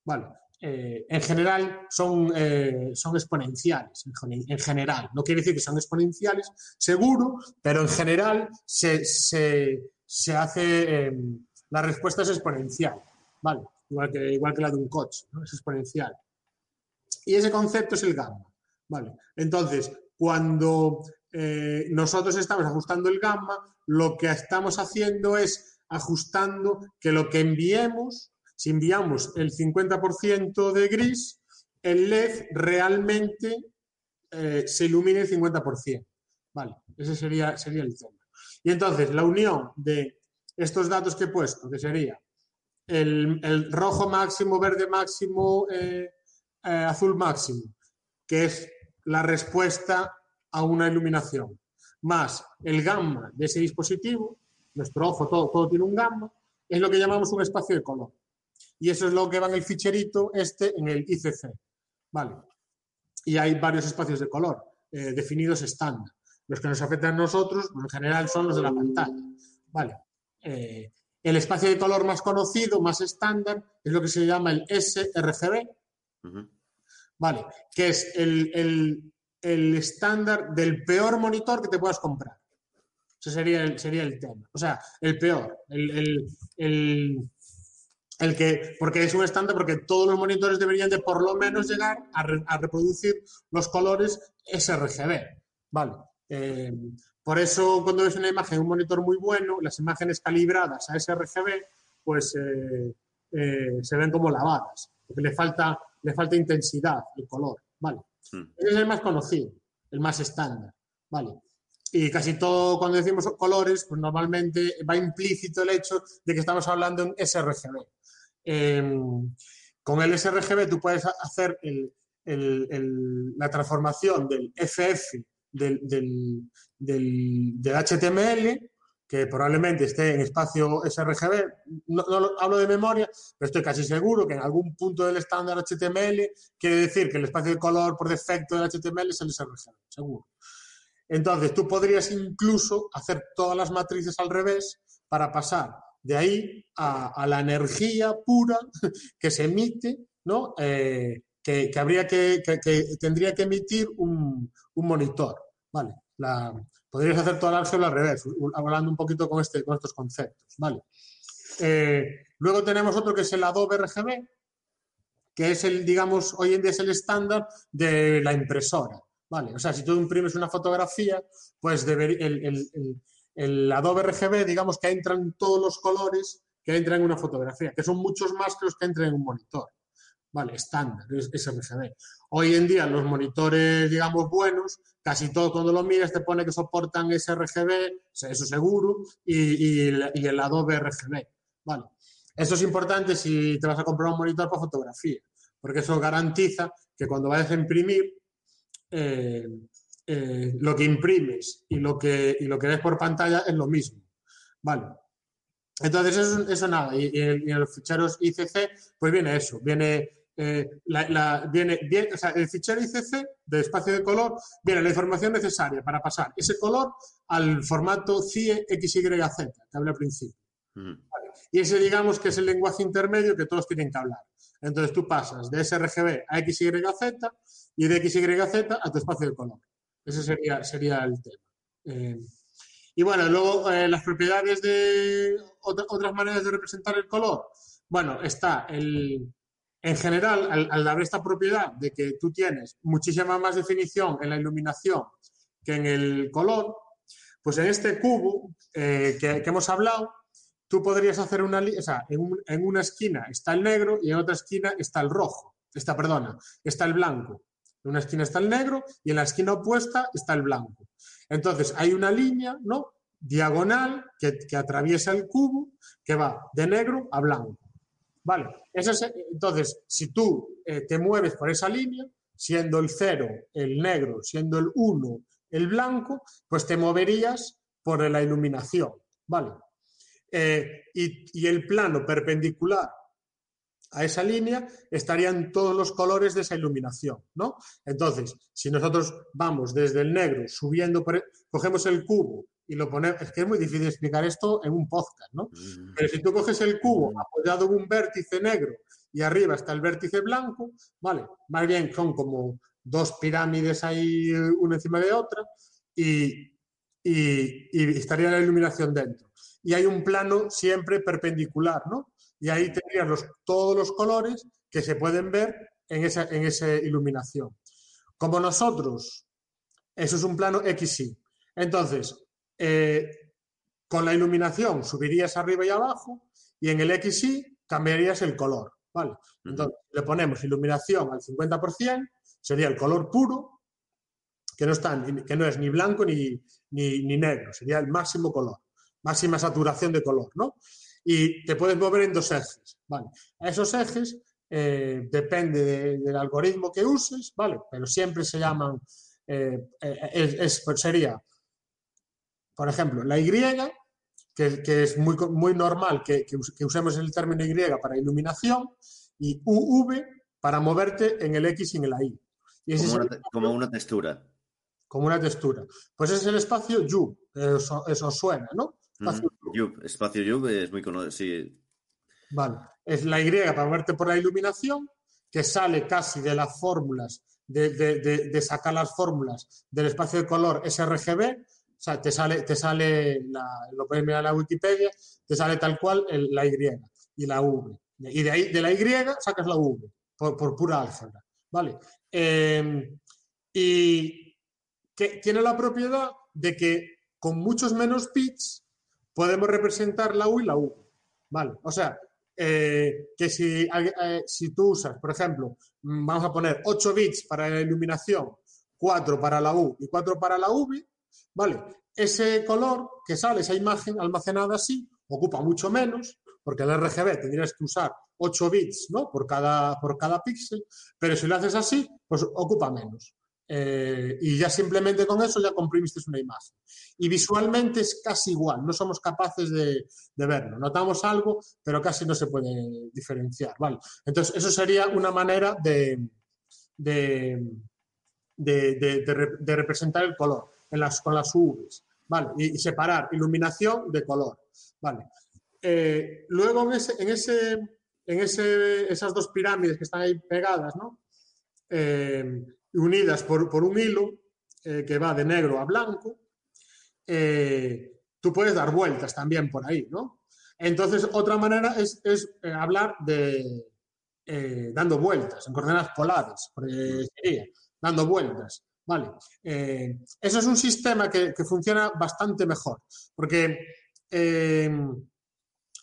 ¿vale? Eh, en general son, eh, son exponenciales, en, gen- en general. No quiere decir que son exponenciales, seguro, pero en general se, se- se hace, eh, la respuesta es exponencial, ¿vale? Igual que, igual que la de un coche, ¿no? Es exponencial. Y ese concepto es el gamma, ¿vale? Entonces, cuando eh, nosotros estamos ajustando el gamma, lo que estamos haciendo es ajustando que lo que enviemos, si enviamos el 50% de gris, el LED realmente eh, se ilumine el 50%. Vale, ese sería, sería el tema. Y entonces, la unión de estos datos que he puesto, que sería el, el rojo máximo, verde máximo, eh, eh, azul máximo, que es la respuesta a una iluminación, más el gamma de ese dispositivo, nuestro ojo todo, todo tiene un gamma, es lo que llamamos un espacio de color. Y eso es lo que va en el ficherito este en el ICC. ¿Vale? Y hay varios espacios de color eh, definidos estándar. Los que nos afectan a nosotros, pues, en general, son los de la pantalla. ¿Vale? Eh, el espacio de color más conocido, más estándar, es lo que se llama el sRGB. ¿vale? Que es el, el- el estándar del peor monitor que te puedas comprar. Ese sería el, sería el tema. O sea, el peor. El, el- el- el que, porque es un estándar porque todos los monitores deberían de por lo menos llegar a, re- a reproducir los colores sRGB. ¿Vale? Eh, por eso cuando ves una imagen un monitor muy bueno, las imágenes calibradas a sRGB, pues eh, eh, se ven como lavadas, porque le falta, le falta intensidad, el color. ¿Vale? Mm. Ese es el más conocido, el más estándar, ¿vale? Y casi todo, cuando decimos colores, pues normalmente va implícito el hecho de que estamos hablando en sRGB. Eh, con el sRGB tú puedes ha- hacer el- el- el- la transformación del FF del, del- del- del HTML, que probablemente esté en espacio sRGB. No, no lo- hablo de memoria, pero estoy casi seguro que en algún punto del estándar HTML quiere decir que el espacio de color por defecto del HTML es el sRGB, seguro. Entonces, tú podrías incluso hacer todas las matrices al revés para pasar de ahí a, la energía pura que se emite, ¿no? Eh, que, que habría que, que- tendría que emitir un, un monitor, ¿vale? Podrías hacer toda la álgebra al revés, hablando un poquito con, este, con estos conceptos, ¿vale? Eh, luego tenemos otro que es el Adobe RGB, que es el, digamos, hoy en día es el estándar de la impresora, ¿vale? O sea, si tú imprimes una fotografía, pues deber- el, el- el- el Adobe RGB, digamos que entran todos los colores que entran en una fotografía, que son muchos más que los que entran en un monitor, ¿vale? Estándar, es, es RGB. Hoy en día los monitores, digamos, buenos, casi todo cuando lo miras te pone que soportan sRGB, eso seguro, y, y y el Adobe RGB, ¿vale? Eso es importante si te vas a comprar un monitor para fotografía, porque eso garantiza que cuando vayas a imprimir, eh, eh, lo que imprimes y lo que, y lo que ves por pantalla es lo mismo. Vale. Entonces, eso, eso nada. Y, y en, y en los ficheros ICC, pues viene eso. Viene, eh, la, la- viene, viene- o sea, el fichero ICC de espacio de color, viene la información necesaria para pasar ese color al formato CIE XYZ, que hablé al principio. Y ese, digamos, que es el lenguaje intermedio que todos tienen que hablar. Entonces tú pasas de sRGB a XYZ y de XYZ a tu espacio de color. Ese sería, sería el tema. Eh, Y bueno, luego eh, las propiedades de otra- otras maneras de representar el color. Bueno, está el, en general, al, al haber esta propiedad de que tú tienes muchísima más definición en la iluminación que en el color, pues en este cubo eh, que hemos hablado, tú podrías hacer una, li- o sea, en, un- en una esquina está el negro y en otra esquina está el rojo, está, perdona, está el blanco. En una esquina está el negro y en la esquina opuesta está el blanco. Entonces hay una línea, ¿no? Diagonal que, atraviesa el cubo que va de negro a blanco. Vale, Ese es- entonces, si tú eh, te mueves por esa línea, siendo el 0 el negro, siendo el 1 el blanco, pues te moverías por la iluminación, ¿vale? Eh, y, y el plano perpendicular a esa línea estarían todos los colores de esa iluminación, ¿no? Entonces, si nosotros vamos desde el negro subiendo, por, cogemos el cubo y lo ponemos, es que es muy difícil explicar esto en un podcast, ¿no? Pero si tú coges el cubo apoyado en un vértice negro y arriba está el vértice blanco, ¿vale? Más bien son como dos pirámides ahí eh, una encima de otra y, y- y estaría la iluminación dentro. Y hay un plano siempre perpendicular, ¿no? Y ahí tendrías los, todos los colores que se pueden ver en esa, en esa iluminación. Como nosotros, eso es un plano XY. Entonces, eh, con la iluminación subirías arriba y abajo y en el XY cambiarías el color, ¿vale? Entonces, le ponemos iluminación al 50%, sería el color puro, que no, está, ni- que no es ni blanco ni, ni, ni negro, sería el máximo color, máxima saturación de color, ¿no? Y te puedes mover en dos ejes, ¿vale? A esos ejes eh, depende de- del algoritmo que uses, ¿vale? Pero siempre se llaman, eh, eh, es- es- pues sería, por ejemplo, la Y, que, que es muy, muy normal que, que us- que usemos el término Y para iluminación, y UV para moverte en el X y en la Y. Como una, el- te- como una textura. como una textura. Pues es el espacio U, eso, eso suena, ¿no? Espacio. Yub, espacio Yub es muy conocido. Sí. Vale. Es la Y para moverte por la iluminación, que sale casi de las fórmulas, de, de- de- de sacar las fórmulas del espacio de color sRGB. O sea, te sale, te sale la- lo puedes mirar en la Wikipedia, te sale tal cual el- la Y y la V. Y de ahí, de la Y sacas la V, por, por pura álgebra. ¿Vale? Eh, y que tiene la propiedad de que con muchos menos bits podemos representar la U y la V. ¿Vale? O sea, eh, que si, eh, si tú usas, por ejemplo, mm, vamos a poner 8 bits para la iluminación, 4 para la U y 4 para la V, ¿vale? Ese color que sale, esa imagen almacenada así, ocupa mucho menos, porque el RGB tendrías que usar 8 bits ¿no? por, cada, por cada píxel, pero si lo haces así, pues ocupa menos. Eh, y ya simplemente con eso ya comprimiste una imagen. Y visualmente es casi igual, no somos capaces de, de verlo. Notamos algo, pero casi no se puede diferenciar. ¿vale? Entonces, eso sería una manera de, de, de- de- de re- de representar el color con las UVs. ¿vale? Y, y separar iluminación de color. ¿vale? Eh, luego, en, ese, en, ese, en ese, esas dos pirámides que están ahí pegadas, ¿no? Eh, unidas por, un hilo eh, que va de negro a blanco, eh, tú puedes dar vueltas también por ahí, ¿no? Entonces, otra manera es, eh, hablar de dando vueltas, en coordenadas polares, sería dando vueltas, ¿vale? Eso es un sistema que, funciona bastante mejor, porque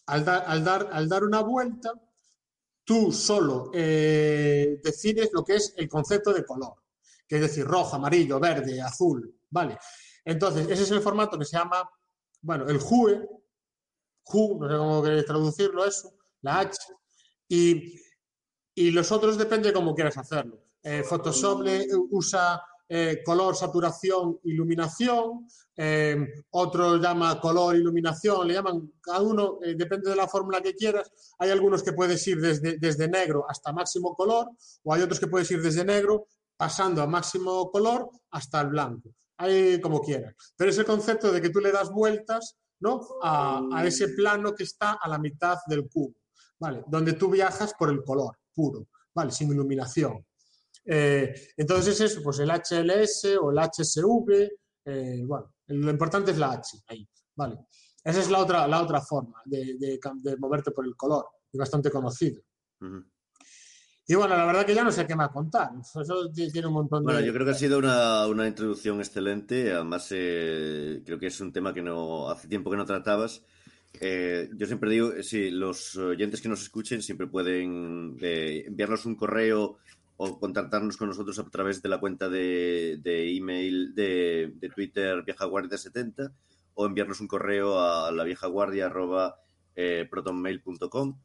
al, dar- una vuelta, tú solo decides lo que es el concepto de color, que es decir, rojo, amarillo, verde, azul, ¿vale? Entonces, ese es el formato que se llama, bueno, el JUE, JU, no sé cómo queréis traducirlo eso, la H, y, y los otros depende de cómo quieras hacerlo. Eh, Photoshop le- usa eh, color, saturación, iluminación, eh, otro llama color, iluminación, le llaman, cada uno, eh, depende de la fórmula que quieras, hay algunos que puedes ir desde, desde negro hasta máximo color, o hay otros que puedes ir desde negro pasando a máximo color hasta el blanco. Hay como quieras. Pero ese concepto de que tú le das vueltas ¿no? a, ese plano que está a la mitad del cubo, ¿vale? Donde tú viajas por el color puro, ¿vale? Sin iluminación. Eh, entonces es eso, pues el HLS o el HSV, eh, bueno, Lo importante es la H ahí, ¿vale? Esa es la otra, la otra forma de, moverte por el color, bastante conocido. Ujú. Y bueno, la verdad que ya no sé qué más contar. Eso ti- tiene un montón Bueno, de... yo creo que ha sido una, una introducción excelente. Además, eh, creo que es un tema que no hace tiempo que no tratabas. Eh, yo siempre digo, eh, sí, los oyentes que nos escuchen siempre pueden eh, enviarnos un correo o contactarnos con nosotros a través de la cuenta de, de email de, de Twitter viejaguardia70 o enviarnos un correo a la viejaguardia arroba, eh, protonmail.com.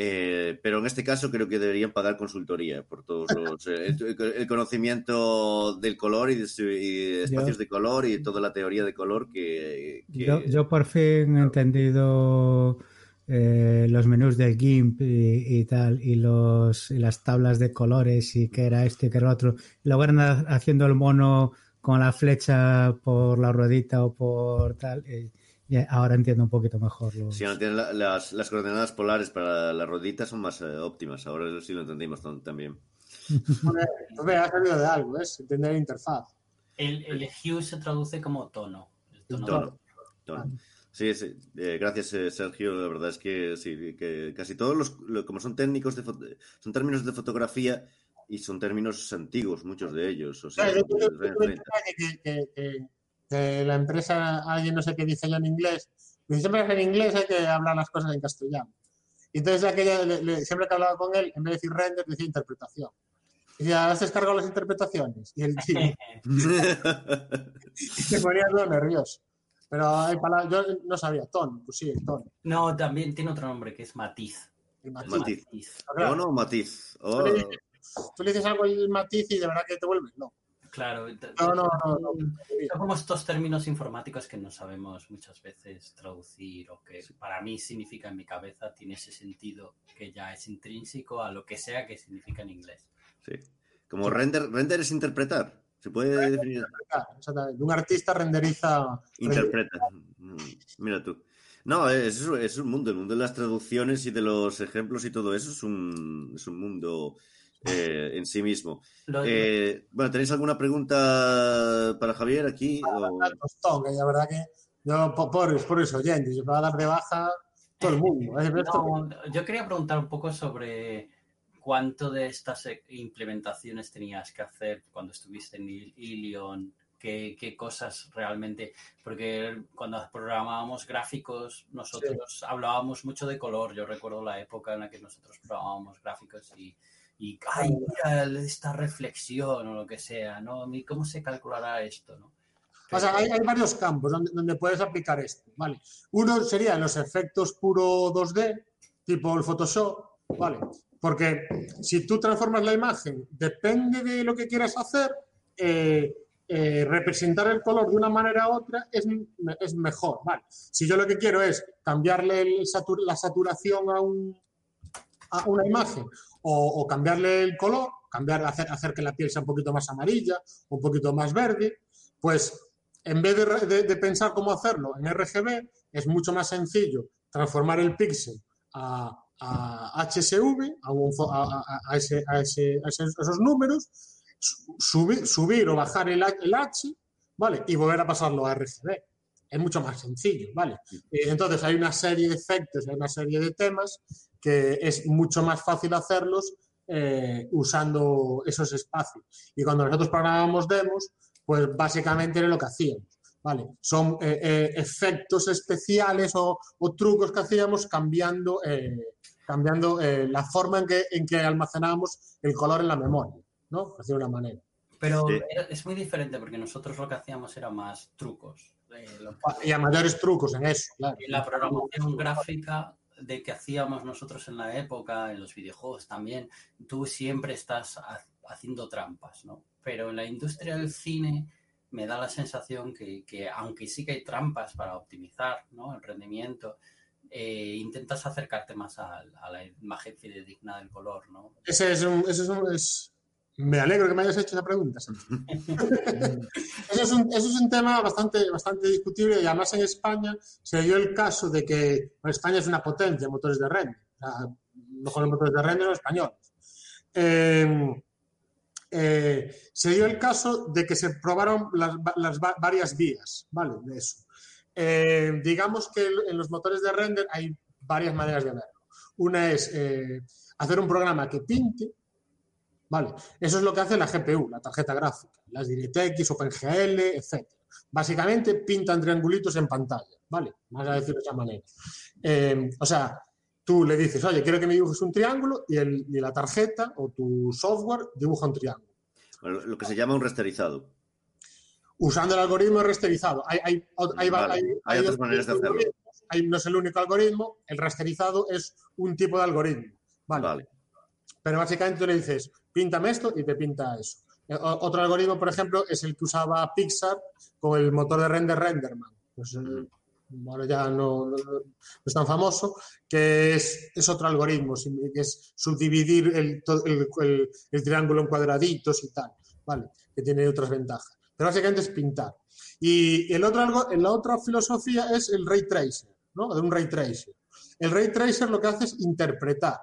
Eh, pero en este caso creo que deberían pagar consultoría por todos los eh, el, el conocimiento del color y de, su- y de espacios de color y toda la teoría de color que, que- Yo, yo por fin he entendido eh, los menús del GIMP y, y tal, y, los, y las tablas de colores y qué era esto y qué era lo otro. Y luego eran haciendo el mono con la flecha por la ruedita o por tal. y ya ahora entiendo un poquito mejor. Los... tienen la- las, las coordenadas polares para las rueditas son más eh, óptimas. Ahora sí lo entendimos también. Ha salido de algo, es entender la interfaz. El, el hue se traduce como tono. El tono. Tono. Tono. Sí, sí. Eh, gracias, eh, Sergio. La verdad es que sí, que casi todos los, lo- como son técnicos de son términos de fotografía y son términos antiguos, muchos de ellos. O sea, Claro, yo son creo de los años 30. que, que- que- que la empresa, alguien no sé qué dice ya en inglés, dice siempre que en inglés hay que hablar las cosas en castellano. Y entonces aquella, le- le- siempre que hablaba con él, en vez de decir render, decía interpretación. Y decía, ¿has descargado las interpretaciones? Y el tío se ponía todo nervioso. Pero hay palabras, yo no sabía, tono, pues sí, el tono. No, también tiene otro nombre que es matiz. El matiz. Matiz. Claro, Tono o matiz. Oh, Tú le dices algo el matiz y de verdad que te vuelves, no. Claro. No, no, no, no. Son como estos términos informáticos que no sabemos muchas veces traducir o que para mí significa en mi cabeza, tiene ese sentido que ya es intrínseco a lo que sea que significa en inglés. sí. Como render, render es interpretar. Se puede definir. Exactamente. Un artista renderiza. Interpreta. Mm, Mira tú. No, es, es un mundo. El mundo de las traducciones y de los ejemplos y todo eso es un, es un mundo eh, en sí mismo. Eh, bueno, ¿tenéis alguna pregunta para Javier aquí? O- tostón, que la verdad que yo, po- pobres, pobres oyentes, se va a dar de baja todo el mundo. ¿eh? No, yo quería preguntar un poco sobre cuánto de estas eh, implementaciones tenías que hacer cuando estuviste en Il- Ilion, qué, qué cosas realmente, porque cuando programábamos gráficos nosotros hablábamos mucho de color, yo recuerdo la época en la que nosotros programábamos gráficos y, y ay, mira esta reflexión o lo que sea, ¿no? ¿Y ¿Cómo se calculará esto, no? O sea, hay, hay varios campos donde, donde puedes aplicar esto, ¿vale? Uno sería los efectos puro 2D, tipo el Photoshop, ¿vale? Porque si tú transformas la imagen, depende de lo que quieras hacer, eh, eh, representar el color de una manera u otra es, es mejor, ¿vale? Si yo lo que quiero es cambiarle el satur- la saturación a, un, a una imagen o, cambiarle el color, cambiar, hacer, hacer que la piel sea un poquito más amarilla, un poquito más verde, pues en vez de, pensar cómo hacerlo en RGB, es mucho más sencillo transformar el píxel a, HSV, a, a- ese- a esos números, su- subir, o bajar el, el H, ¿vale? Y volver a pasarlo a RGB. Es mucho más sencillo, ¿vale? Eh, Entonces hay una serie de efectos, hay una serie de temas que es mucho más fácil hacerlos eh, usando esos espacios. Y cuando nosotros programábamos demos, pues básicamente era lo que hacíamos. ¿vale? Son eh, eh, efectos especiales o, o trucos que hacíamos cambiando, eh, cambiando eh, la forma en que, en que almacenábamos el color en la memoria, ¿no? Por decirlo de una manera. Pero Sí. es muy diferente porque nosotros lo que hacíamos era más trucos. Eh, lo Y a mayores trucos en eso, claro. Y la programación gráfica de que hacíamos nosotros en la época, en los videojuegos también, tú siempre estás ha- haciendo trampas, ¿no? Pero en la industria del cine me da la sensación que, que aunque sí que hay trampas para optimizar ¿no? el rendimiento, eh, intentas acercarte más a, a la imagen fidedigna del color, ¿no? Ese es un, ese es un- es- Me alegro que me hayas hecho esa pregunta. Eso, es un, eso es un tema bastante, bastante discutible y además en España se dio el caso de que bueno, España es una potencia en motores de render. Mejores motores de render son españoles. Eh, eh, se dio el caso de que se probaron las, va- las va- varias vías, ¿vale? De eso. Eh, digamos que en los motores de render hay varias maneras de verlo. Una es eh, hacer un programa que pinte, ¿vale? Eso es lo que hace la GPU, la tarjeta gráfica, las DirectX, OpenGL, etc. Básicamente pintan triangulitos en pantalla, ¿vale? Vamos a decirlo de esa manera. Eh, o sea, tú le dices, oye, quiero que me dibujes un triángulo y, el- y la tarjeta o tu software dibuja un triángulo. Bueno, Lo que se llama un rasterizado. Usando el algoritmo rasterizado. Hay, hay, hay, Vale, hay otras maneras de hacerlo. no es el único algoritmo, el rasterizado es un tipo de algoritmo. Vale. Vale. Pero básicamente tú le dices, píntame esto y te pinta eso. Eh, Otro algoritmo, por ejemplo, es el que usaba Pixar con el motor de render Renderman. Pues, eh, ahora ya no, es tan famoso, que es, es otro algoritmo, que es subdividir el- el triángulo en cuadraditos y tal, ¿vale? Que tiene otras ventajas. Pero básicamente es pintar. Y el otro, algo, la otra filosofía es el ray tracer, ¿no? De un ray tracer. El ray tracer lo que hace es interpretar,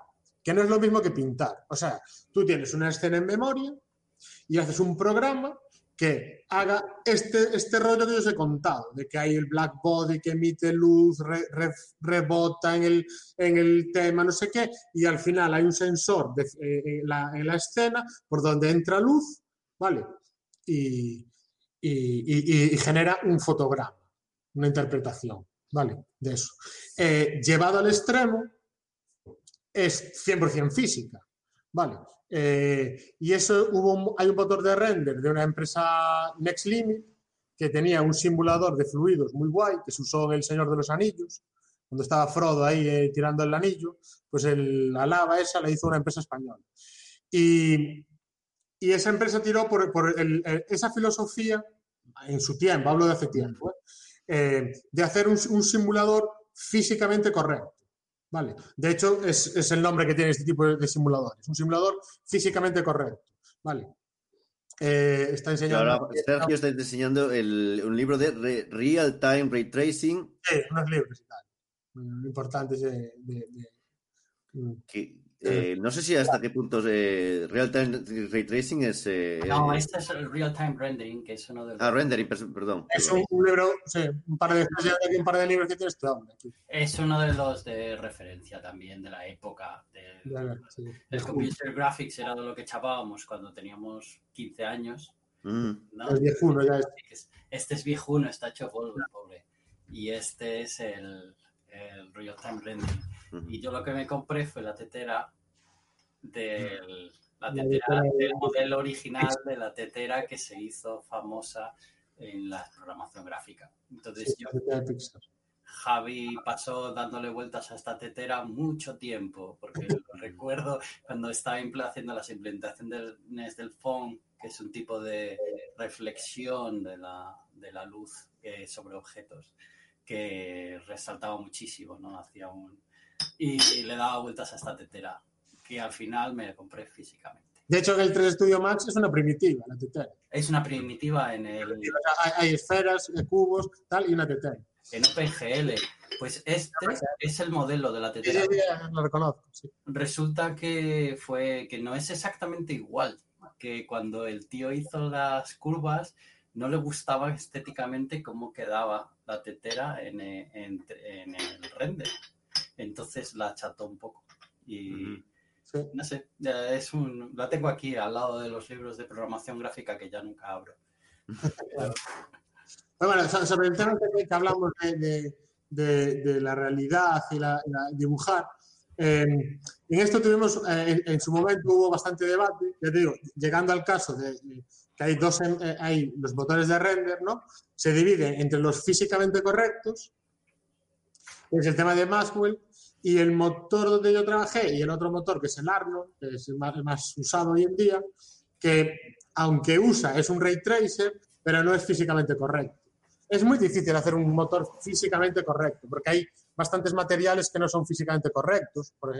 que no es lo mismo que pintar. O sea, tú tienes una escena en memoria y haces un programa que haga este, este rollo que yo os he contado, de que hay el black body que emite luz, re- re- rebota en el, en el tema, no sé qué, y al final hay un sensor de- eh, en, la, en la escena por donde entra luz, ¿vale? Y, y- y- y genera un fotograma, una interpretación, ¿vale? De eso. Eh, llevado al extremo, es 100% física, ¿vale? Eh, y eso hubo un- hay un motor de render de una empresa Next Limit que tenía un simulador de fluidos muy guay que se usó en El Señor de los Anillos, cuando estaba Frodo ahí eh, tirando el anillo, pues el- la lava esa la hizo una empresa española. Y, y esa empresa tiró por, por esa filosofía en su tiempo, hablo de hace tiempo. Eh, de hacer un, un simulador físicamente correcto. ¿Vale? De hecho, es, es el nombre que tiene este tipo de, simuladores, un simulador físicamente correcto. ¿vale? Eh, está enseñando ahora Sergio está diseñando el- un libro de re- Real Time Ray Tracing Sí, unos libros y tal. Mm, Importantes de, de- de- mm. que eh, no sé si hasta qué punto eh, Real Time Ray Tracing es... eh, No, eh, este es el Real Time Rendering, que es uno de los, Ah, rendering, perdón. Es un, un libro, sí, un par de, un par de libros que tiene hombre. aquí. es uno de los de referencia también de la época. del- sí. el computer graphics era de lo que chapábamos cuando teníamos 15 años. Mm, ¿no? El viejuno ya es. Es- Este es viejuno, está hecho polvo, el pobre. Y este es el, el Real Time Rendering. Y yo lo que me compré fue la tetera del, la tetera tetera de- del modelo original de la tetera que se hizo famosa en la programación gráfica. Entonces yo. Javi pasó dándole vueltas a esta tetera mucho tiempo, porque lo recuerdo cuando estaba haciendo las implementaciones del phone, que es un tipo de reflexión de la, de la luz eh, sobre objetos, que resaltaba muchísimo, ¿no? Hacía un... Y le daba vueltas a esta tetera, que al final me compré físicamente. De hecho, el 3 Studio Max es una primitiva, la tetera. Es una primitiva en el, hay, hay esferas, eh, cubos, tal, y una tetera. en OpenGL. Pues este es el modelo de la Sí, tetera. sí, sí, lo reconozco. sí. Resulta que fue que no es exactamente igual que cuando el tío hizo las curvas no le gustaba estéticamente cómo quedaba la tetera en, eh, en- en el render entonces la acható un poco y. Sí. no sé es un la tengo aquí al lado de los libros de programación gráfica que ya nunca abro Pero bueno, so- sobre el tema que, hablamos de, de- de- de la realidad y la, dibujar, eh, en esto tuvimos, eh, en, en su momento hubo bastante debate, ya te digo, llegando al caso de, que hay dos, eh, hay los motores de render, ¿no? Se dividen entre los físicamente correctos, que es el tema de Maxwell, y el motor donde yo trabajé y el otro motor, que es el Arnold, que es el más, el más usado hoy en día, que aunque usa, es un ray tracer, pero no es físicamente correcto. Es muy difícil hacer un motor físicamente correcto, porque hay bastantes materiales que no son físicamente correctos. por.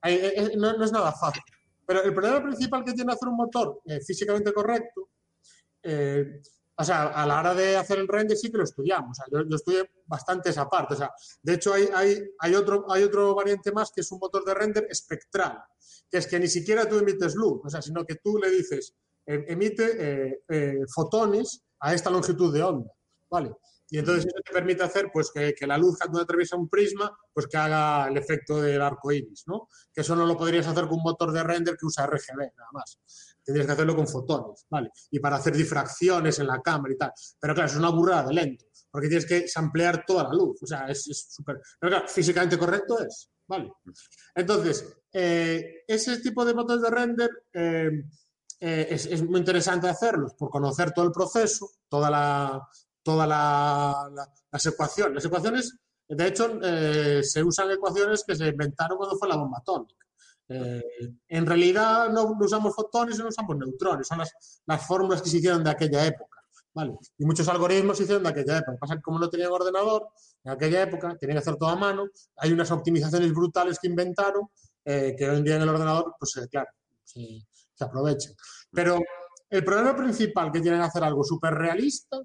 Hay- eh, eh, no, no es nada fácil. Pero el problema principal que tiene hacer un motor eh, físicamente correcto, eh, o sea, a la hora de hacer el render sí que lo estudiamos. O sea, yo, yo estudié bastante esa parte. O sea, de hecho, hay, hay, hay, otro, hay otro variante más que es un motor de render espectral, que es que ni siquiera tú emites luz, o sea, sino que tú le dices, eh, emite eh, eh, fotones a esta longitud de onda, ¿vale? Y entonces eso te permite hacer pues que, que la luz cuando atraviesa un prisma pues que haga el efecto del arco iris, ¿no? Que eso no lo podrías hacer con un motor de render que usa RGB nada más. Tendrías que hacerlo con fotones, ¿vale? Y para hacer difracciones en la cámara y tal. Pero claro, es una burrada de lento, porque tienes que samplear toda la luz. O sea, es súper... Pero claro, físicamente correcto es, ¿vale? Entonces, eh, ese tipo de motores de render eh, eh, es, muy interesante hacerlos por conocer todo el proceso, toda la, toda la, la- las ecuaciones. Las ecuaciones, de hecho, se usan ecuaciones que se inventaron cuando fue la bomba atómica. Eh, en realidad no, usamos fotones, no usamos neutrones, son las, las fórmulas que se hicieron de aquella época. ¿vale? Y muchos algoritmos se hicieron de aquella época. Pasa que como no tenían ordenador, en aquella época tenían que hacer todo a mano, hay unas optimizaciones brutales que inventaron eh, que hoy en día en el ordenador, pues eh, claro, se, se aprovechan. Pero el problema principal que tienen hacer algo súper realista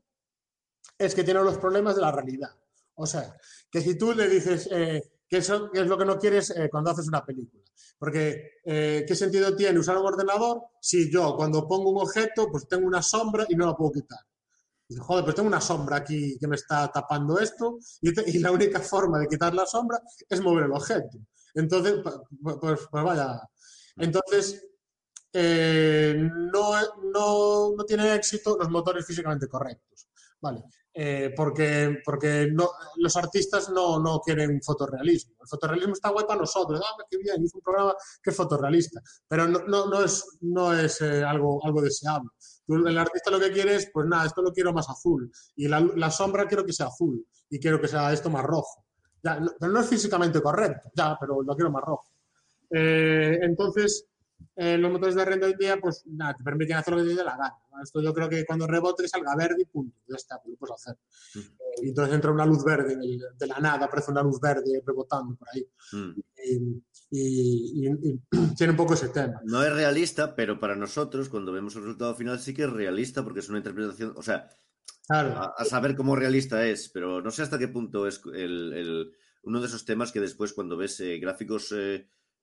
es que tienen los problemas de la realidad. O sea, que si tú le dices eh, que eso es lo que no quieres eh, cuando haces una película. Porque, eh, ¿qué sentido tiene usar un ordenador si yo cuando pongo un objeto, pues tengo una sombra y no la puedo quitar? Y, joder, pues tengo una sombra aquí que me está tapando esto y, la única forma de quitar la sombra es mover el objeto. Entonces, pu- pu- pues, pues vaya. Entonces, eh, no, no, no tienen éxito los motores físicamente correctos. Vale. Eh, porque porque no, los artistas no, no quieren fotorrealismo. El fotorrealismo está guay para nosotros. Ah, qué bien, hizo un programa que es fotorrealista. Pero no, no, no es, no es eh, algo, algo deseable. El artista lo que quiere es, pues nada, esto lo quiero más azul. Y la, la sombra quiero que sea azul. Y quiero que sea esto más rojo. Ya, no, pero no es físicamente correcto, ya, pero lo quiero más rojo. Eh, entonces, eh, los motores de render hoy en día, pues nada, te permiten hacer lo que te dé la gana. Esto yo creo que cuando rebote salga verde y punto, ya está, pues lo puedes hacer. Mm. Eh, y entonces entra una luz verde de la nada, aparece una luz verde rebotando por ahí. Mm. Y, y- y- y tiene un poco ese tema. No es realista, pero para nosotros, cuando vemos el resultado final, sí que es realista porque es una interpretación, o sea, Claro, a, a saber cómo realista es, pero no sé hasta qué punto es el, el- uno de esos temas que después cuando ves eh, gráficos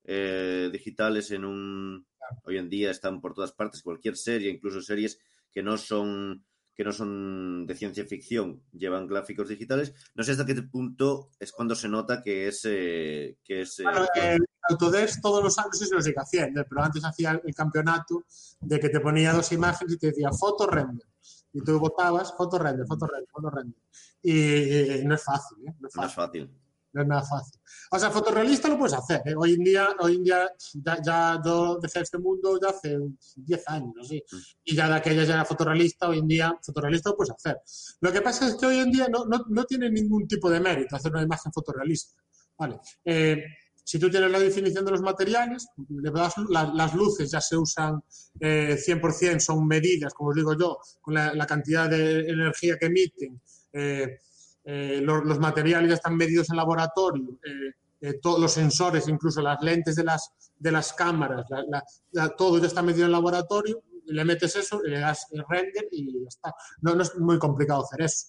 eh, digitales en un... Hoy en día están por todas partes, cualquier serie, incluso series que no son que no son de ciencia ficción, llevan gráficos digitales. No sé hasta qué punto es cuando se nota que es... eh, que es eh, Bueno, eh, Autodesk todos los años, eso lo sigue haciendo, pero antes hacía el campeonato de que te ponía dos imágenes y te decía foto render. Y tú votabas foto render, foto render, foto render. Y, y no es fácil, ¿eh? No es no es fácil. No es nada fácil. O sea, fotorrealista lo puedes hacer. ¿eh? Hoy en día, hoy en día ya, ya dejé este mundo ya hace 10 años, así. Y ya de aquella ya era fotorrealista, hoy en día fotorrealista lo puedes hacer. Lo que pasa es que hoy en día no, no, no tiene ningún tipo de mérito hacer una imagen fotorrealista. Vale. Eh, si tú tienes la definición de los materiales, las luces ya se usan eh, 100%, son medidas, como os digo yo, con la, la cantidad de energía que emiten. eh, eh, los, los materiales ya están medidos en laboratorio, eh, eh, todos los sensores, incluso las lentes de las, de las cámaras, la- la- la- todo ya está medido en laboratorio, le metes eso, le das el render y ya está. No, no es muy complicado hacer eso.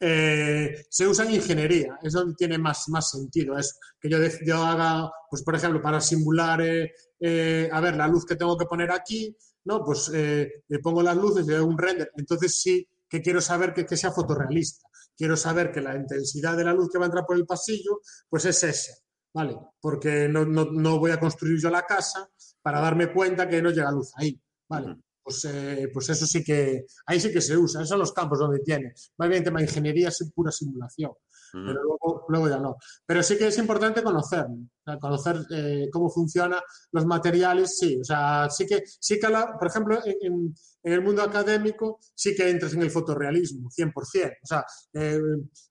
Eh, se usa en ingeniería, es donde tiene más, más sentido. Es que yo, yo haga, pues por ejemplo, para simular, eh, eh, a ver, la luz que tengo que poner aquí, ¿no? Pues le pongo las luces, le doy un render. Entonces sí que quiero saber que, que sea fotorrealista. Quiero saber que la intensidad de la luz que va a entrar por el pasillo, pues es esa, ¿vale? Porque no, no, no voy a construir yo la casa para darme cuenta que no llega luz ahí, ¿vale? Pues, eh, pues eso sí que, ahí sí que se usa, esos son los campos donde tiene. Más bien tema de ingeniería es pura simulación, pero luego, luego ya no. Pero sí que es importante conocerlo, conocer eh, cómo funcionan los materiales, sí. O sea, sí que, sí que la- por ejemplo, en- en el mundo académico sí que entras en el fotorrealismo, 100%. O sea, eh,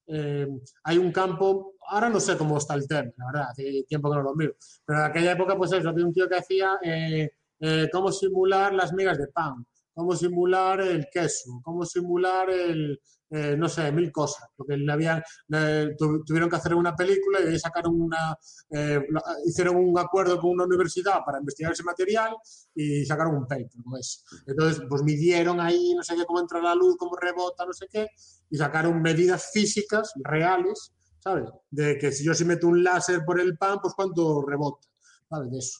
eh, hay un campo, ahora no sé cómo está el tema, la verdad, hace tiempo que no lo miro, pero en aquella época, pues eso, había un tío que hacía eh, eh, cómo simular las migas de pan, cómo simular el queso, cómo simular el, eh, no sé, mil cosas, porque le habían, le- tu- tuvieron que hacer una película y sacaron una, eh, hicieron un acuerdo con una universidad para investigar ese material y sacaron un paper con. Entonces, pues midieron ahí, no sé qué, cómo entra la luz, cómo rebota, no sé qué, y sacaron medidas físicas reales, ¿sabes? De que si yo si meto un láser por el pan, pues cuánto rebota, ¿sabes? De eso.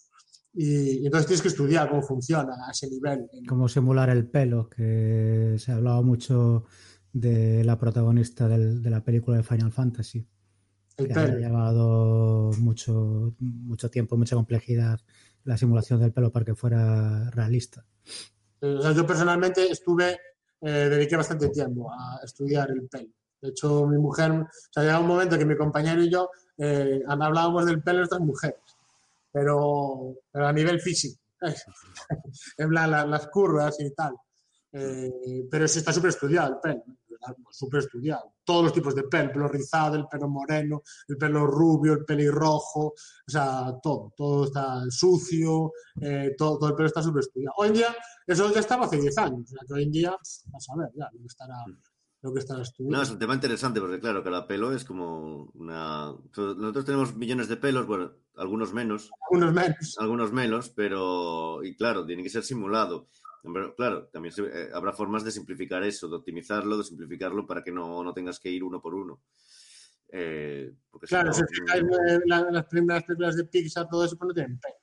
Y, y entonces tienes que estudiar cómo funciona a ese nivel. Como simular el pelo, que se hablaba mucho de la protagonista del- de la película de Final Fantasy. El que pelo. ha llevado mucho, mucho tiempo, mucha complejidad la simulación del pelo para que fuera realista. Eh, O sea, yo personalmente estuve, eh, dediqué bastante tiempo a estudiar el pelo. De hecho, mi mujer, o sea, llega un momento que mi compañero y yo eh, hablábamos del pelo de estas mujeres, pero, pero a nivel físico, en plan la- las curvas y tal. Eh, pero sí está súper estudiado el pelo, súper estudiado. Todos los tipos de pelo, el pelo rizado, el pelo moreno, el pelo rubio, el pelirrojo, o sea, todo, todo está sucio, eh, todo, todo el pelo está súper estudiado. Hoy en día eso ya estaba hace 10 años, o sea que hoy en día, a ver ya que estará, lo que estará No, estudiando. es un tema interesante porque, claro, cada pelo es como una. Nosotros tenemos millones de pelos, bueno, algunos menos, Unos menos. algunos menos, pero. Y claro, tiene que ser simulado. Pero, claro, también se- eh, habrá formas de simplificar eso, de optimizarlo, de simplificarlo para que no, no tengas que ir uno por uno. Eh, porque Claro, no, si fijáis en la- las primeras películas de Pixar, todo eso, pues no tienen pelo.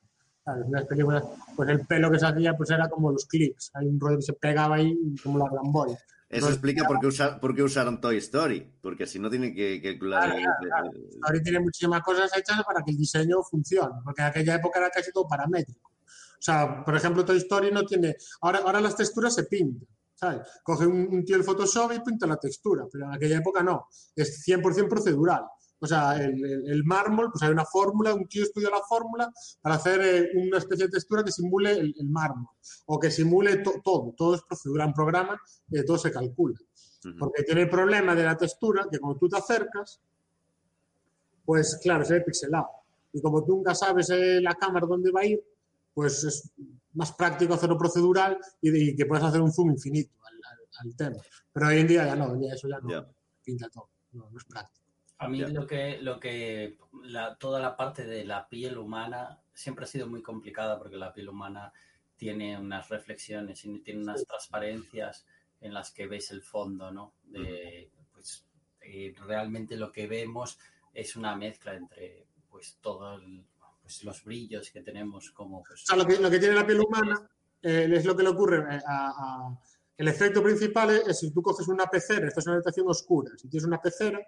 Claro, las películas, pues el pelo que se hacía pues era como los clips, hay un rollo que se pegaba ahí como la Ramboy. Eso explica por qué, usa- por qué usaron Toy Story, porque así no tienen que calcular. Claro, claro, el- Ahora tiene muchísimas cosas hechas para que el diseño funcione, porque en aquella época era casi todo paramétrico. O sea, por ejemplo, Toy Story no tiene. Ahora, ahora las texturas se pintan, ¿sabes? Coge un, un tío el Photoshop y pinta la textura, pero en aquella época no. Es 100% procedural. O sea, el, el- el mármol, pues hay una fórmula, un tío estudia la fórmula para hacer eh, una especie de textura que simule el, el mármol o que simule to- todo. Todo es procedural, un programa, eh, todo se calcula. Ujú. Porque tiene el problema de la textura, que cuando tú te acercas, pues claro, se ve pixelado. Y como tú nunca sabes eh, la cámara dónde va a ir, pues es más práctico hacerlo procedural y, y que puedas hacer un zoom infinito al, al- al tema. Pero hoy en día ya no, en día eso ya no Ya. pinta todo, no, no es práctico. A mí Ya. lo que, lo que la- toda la parte de la piel humana siempre ha sido muy complicada porque la piel humana tiene unas reflexiones y tiene unas transparencias en las que ves el fondo, ¿no? De, pues eh, realmente lo que vemos es una mezcla entre pues todos pues, los brillos que tenemos como pues, O sea, lo que, lo que tiene la piel humana eh, es lo que le ocurre eh, a, a- El efecto principal es, es si tú coges una pecera, esta es una habitación oscura, si tienes una pecera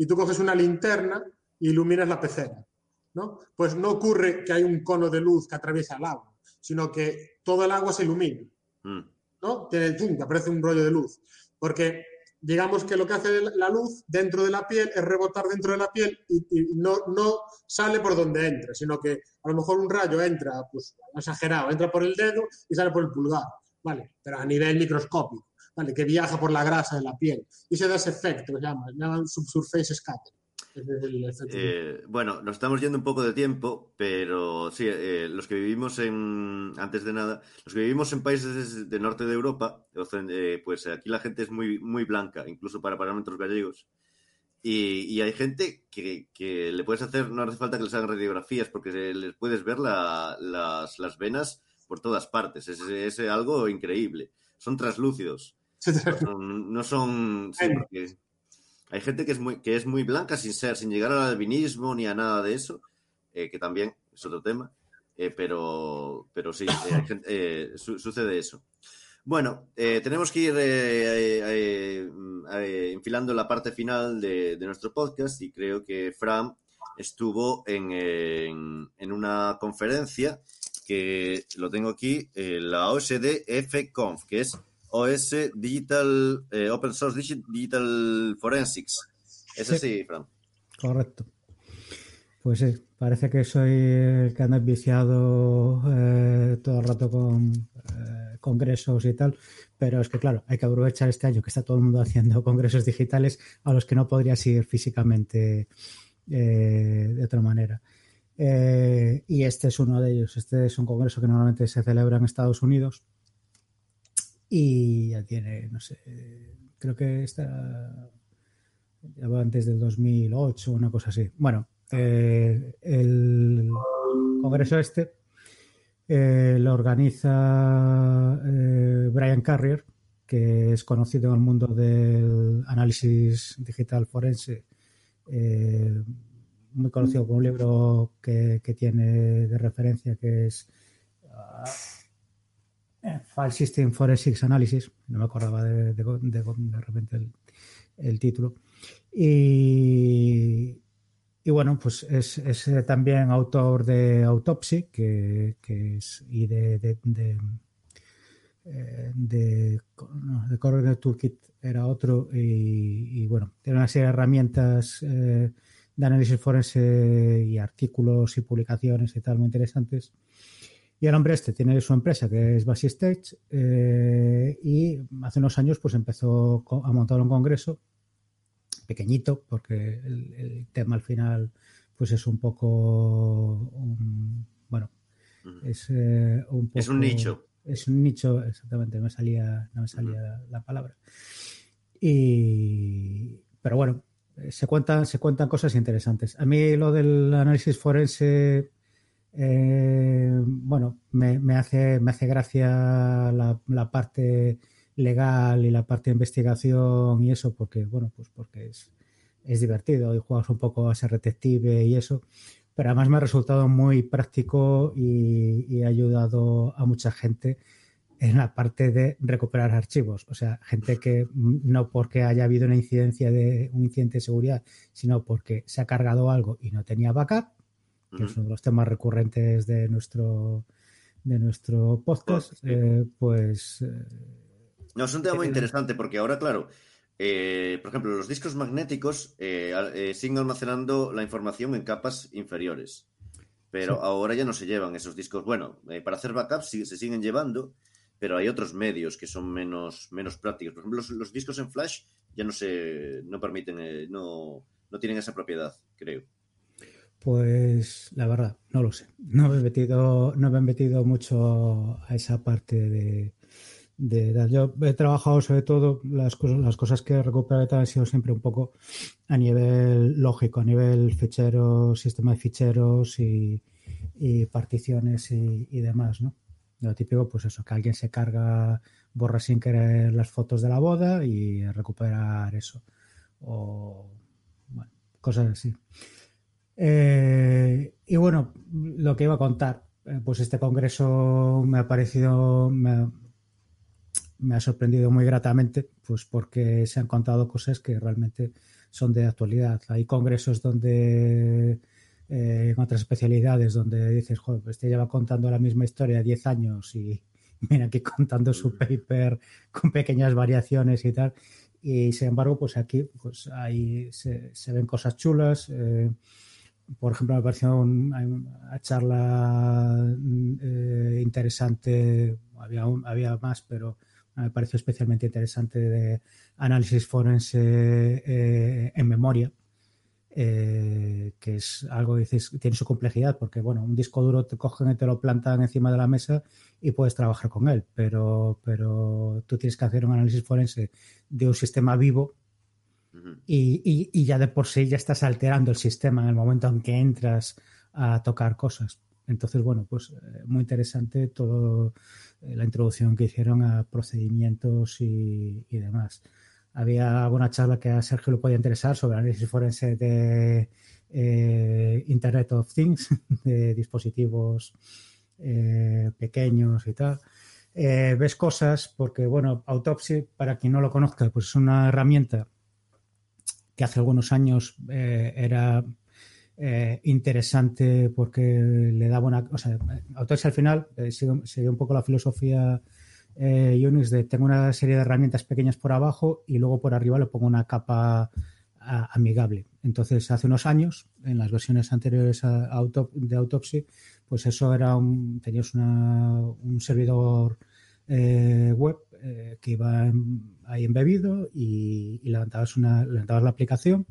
y tú coges una linterna y iluminas la pecera, ¿no? Pues no ocurre que hay un cono de luz que atraviesa el agua, sino que todo el agua se ilumina. Mm. ¿no? Tiene, ¡pum! te aparece un rollo de luz. Porque digamos que lo que hace la luz dentro de la piel es rebotar dentro de la piel y, y no, no sale por donde entra, sino que a lo mejor un rayo entra, pues exagerado, entra por el dedo y sale por el pulgar, ¿vale? Pero a nivel microscópico, ¿vale? Que viaja por la grasa de la piel y se da ese efecto llaman subsurface scattering. Eh, bueno, nos estamos yendo un poco de tiempo, pero sí, eh, los que vivimos en, antes de nada, los que vivimos en países del norte de Europa, eh, pues aquí la gente es muy, muy blanca, incluso para parámetros gallegos. Y, hay gente que, le puedes hacer, no hace falta que les hagan radiografías, porque les puedes ver la- las, las venas por todas partes. Es, es algo increíble. Son translúcidos. No son, no son- sí, Bueno. porque hay gente que es muy que es muy blanca sin ser sin llegar al albinismo ni a nada de eso eh, que también es otro tema eh, pero pero sí eh, hay gente- su- sucede eso bueno eh, tenemos que ir eh, eh, enfilando la parte final de, de nuestro podcast y creo que Fran estuvo en, en, en una conferencia que lo tengo aquí la OSD FConf que es OS Digital, eh, Open Source Digi- Digital Forensics. Es Sí. Fran. Correcto. Pues sí, parece que soy el que anda viciado eh, todo el rato con eh, congresos y tal, pero es que claro, hay que aprovechar este año que está todo el mundo haciendo congresos digitales a los que no podrías ir físicamente eh, de otra manera. Y este es uno de ellos. Este es un congreso que normalmente se celebra en Estados Unidos y ya tiene, no sé, creo que va antes del 2008, una cosa así. Bueno, eh, el congreso este eh, lo organiza eh, Brian Carrier, que es conocido en el mundo del análisis digital forense, muy conocido por un libro que, que tiene de referencia que es ah, File System Forensics Analysis, no me acordaba de, de, de- repente el, el título. Y, y bueno, pues es, es, eh, también autor de Autopsy, que, que es, y de, de, de, eh, de, Toolkit era otro. Y, y bueno, tiene una serie de herramientas eh, de análisis forense y artículos y publicaciones y tal muy interesantes. Y el hombre este tiene su empresa que es Basi Stage eh, y hace unos años pues empezó a montar un congreso pequeñito porque el, el tema al final pues es un poco un- bueno Ujú. es eh, un poco Es un nicho. es un nicho exactamente no me salía no me salía la, la palabra y pero bueno eh, se cuentan se cuentan cosas interesantes a mí lo del análisis forense eh, bueno, me, hace, me hace gracia la, parte legal y la parte de investigación y eso, porque, bueno, pues porque es, es divertido y juegas un poco a ser detective y eso, pero además me ha resultado muy práctico y, y ha ayudado a mucha gente en la parte de recuperar archivos. O sea, gente que no porque haya habido una incidencia de un incidente de seguridad, sino porque se ha cargado algo y no tenía backup, que es uno de los temas recurrentes de nuestro de nuestro podcast, Sí. eh, pues eh, No, es un tema muy Eh, interesante porque ahora, claro, eh, por ejemplo, los discos magnéticos eh, siguen almacenando la información en capas inferiores, pero Sí. ahora ya no se llevan esos discos. Bueno, para hacer backups sí- se siguen llevando, pero hay otros medios que son menos, menos prácticos. Por ejemplo, los, los discos en flash ya no se no permiten, no, no tienen esa propiedad, creo. Pues la verdad, no lo sé. No me he metido, no me metido mucho a esa parte de, de. Yo he trabajado sobre todo las cosas, las cosas que he recuperado han sido siempre un poco a nivel lógico, a nivel ficheros, sistema de ficheros y, y particiones y, y demás, ¿no? Lo típico, pues eso, que alguien se carga, borra sin querer las fotos de la boda y recuperar eso. O bueno, cosas así. Eh, y bueno, lo que iba a contar, eh, pues este congreso me ha parecido, me ha, me ha sorprendido muy gratamente, pues porque se han contado cosas que realmente son de actualidad. Hay congresos donde, eh, en otras especialidades, donde dices, joder, pues este lleva contando la misma historia 10 años y viene aquí contando su paper con pequeñas variaciones y tal. Y sin embargo, pues aquí pues ahí se, se ven cosas chulas. eh, por ejemplo, me pareció una charla eh, interesante, había, un- había más, pero me pareció especialmente interesante de análisis forense eh, en memoria, eh, que es algo que tiene su complejidad, porque bueno, un disco duro te cogen y te lo plantan encima de la mesa y puedes trabajar con él, pero, pero tú tienes que hacer un análisis forense de un sistema vivo. Y, ya de por sí ya estás alterando el sistema en el momento en que entras a tocar cosas. Entonces, bueno, pues eh, muy interesante todo eh, la introducción que hicieron a procedimientos y, demás. Había alguna charla que a Sergio le podía interesar sobre análisis forense de eh, Internet of Things, de dispositivos pequeños y tal. Ves cosas porque, bueno, Autopsy, para quien no lo conozca, pues es una herramienta que hace algunos años eh, era eh, interesante porque le daba una... O sea, Autopsy al final eh, sigue, un poco la filosofía eh, Unix de tengo una serie de herramientas pequeñas por abajo y luego por arriba le pongo una capa amigable. Entonces, hace unos años, en las versiones anteriores a de Autopsy, pues eso era un, tenías una- un servidor eh, web eh, que iba ahí embebido y, y levantabas, una, levantabas la aplicación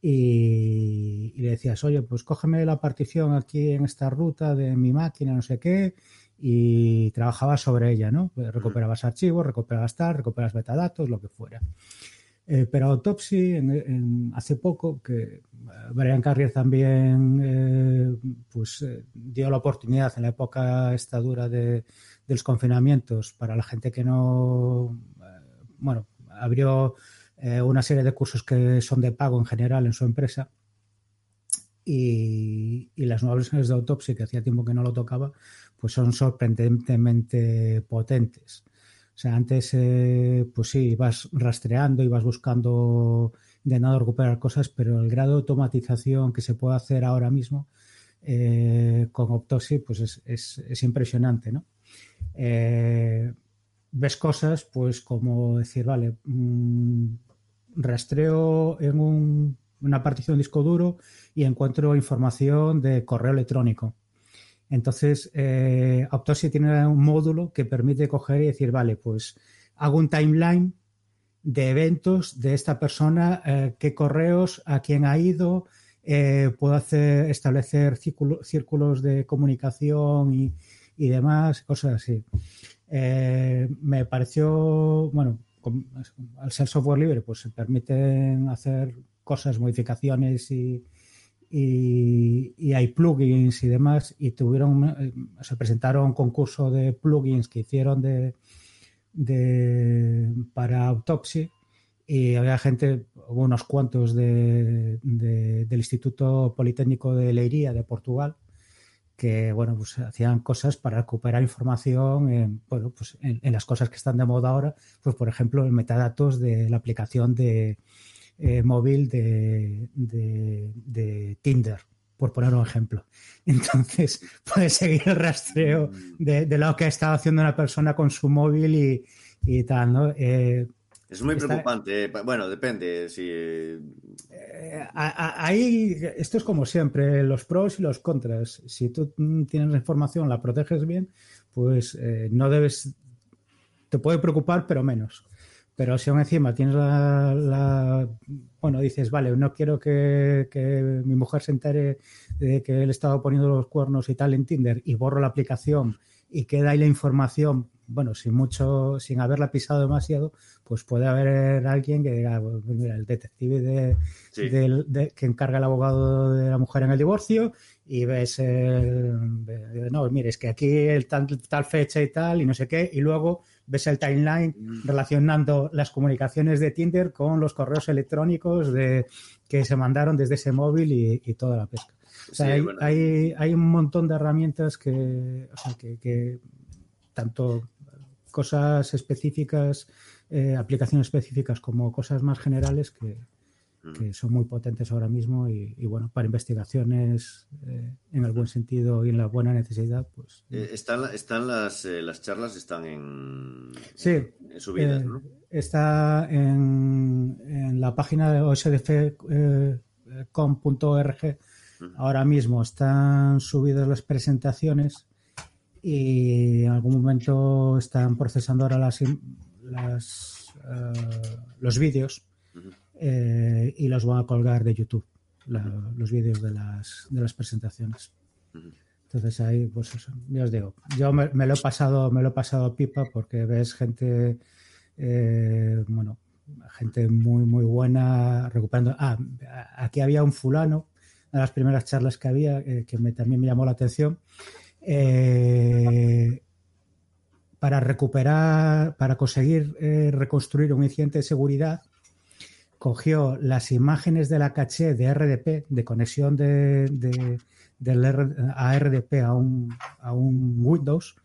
y, y le decías, oye, pues cógeme la partición aquí en esta ruta de mi máquina, no sé qué, y trabajabas sobre ella, ¿no? Pues recuperabas archivos, recuperabas tal, recuperabas metadatos, lo que fuera. Eh, pero Autopsy, en, en- hace poco, que eh, Brian Carrier también eh, pues, eh, dio la oportunidad en la época esta dura de, de los confinamientos para la gente que no, eh, bueno, abrió eh, una serie de cursos que son de pago en general en su empresa y, y las nuevas versiones de Autopsy, que hacía tiempo que no lo tocaba, pues son sorprendentemente potentes. O sea, antes, eh, pues sí, ibas rastreando, ibas buscando, intentando recuperar cosas, pero el grado de automatización que se puede hacer ahora mismo con Autopsy, pues es, es- es impresionante, ¿no? Eh, ves cosas, pues como decir, vale, mm, rastreo en un- una partición disco duro y encuentro información de correo electrónico. Entonces, eh, Autopsy tiene un módulo que permite coger y decir, vale, pues hago un timeline de eventos de esta persona, eh, qué correos, a quién ha ido, eh, puedo hacer, establecer círculo- círculos de comunicación y, y demás, cosas así. Eh, me pareció, bueno, al ser software libre, pues se permiten hacer cosas, modificaciones y, y, hay plugins y demás y tuvieron eh, se presentaron un concurso de plugins que hicieron de, de para Autopsy y había gente, unos cuantos de- del Instituto Politécnico de Leiría de Portugal que bueno pues hacían cosas para recuperar información en, bueno, pues en, en las cosas que están de moda ahora pues por ejemplo en metadatos de la aplicación de eh, móvil de, de- de Tinder por poner un ejemplo. Entonces puedes seguir el rastreo de, de lo que ha estado haciendo una persona con su móvil y, y tal no Eh, Es muy preocupante. eh, Bueno, depende. Si, eh, Eh, ahí esto es como siempre, los pros y los contras. Si tú mm, tienes la información, la proteges bien, pues eh, no debes, te puede preocupar, pero menos. Pero si aún encima tienes la, la- bueno, dices, vale, no quiero que, que mi mujer se entere de que él estaba poniendo los cuernos y tal en Tinder y borro la aplicación y queda ahí la información, bueno, sin mucho, sin haberla pisado demasiado, pues puede haber alguien que diga, pues mira, el detective de, sí. del- de- que encarga el abogado de la mujer en el divorcio y ves el, no mire es que aquí el tal, tal fecha y tal y no sé qué y luego ves el timeline relacionando las comunicaciones de Tinder con los correos electrónicos de que se mandaron desde ese móvil y, y toda la pesca o sea, Sí, hay, bueno. hay, hay un montón de herramientas que, o sea, que, que tanto cosas específicas eh, aplicaciones específicas como cosas más generales que, Mm. que son muy potentes ahora mismo y, y, bueno, para investigaciones eh, en el buen sentido y en la buena necesidad, pues Eh, están están las, eh, las charlas están en, sí, en subidas, ¿no? está en, en la página de osdf.com.org ahora mismo están subidas las presentaciones y en algún momento están procesando ahora las, eh, los vídeos eh, y los van a colgar de YouTube, la- los vídeos de las, de las presentaciones. Entonces ahí, pues eso, ya os digo, yo me, me lo he pasado, me lo he pasado pipa porque ves gente, eh, bueno, gente muy, muy buena recuperando. Ah, aquí había un fulano, una de las primeras charlas que había, eh, que me, también me llamó la atención. Eh, para recuperar, para conseguir eh, reconstruir un incidente de seguridad, cogió las imágenes de la caché de RDP, de conexión de, de- del R- a RDP a un, a un Windows,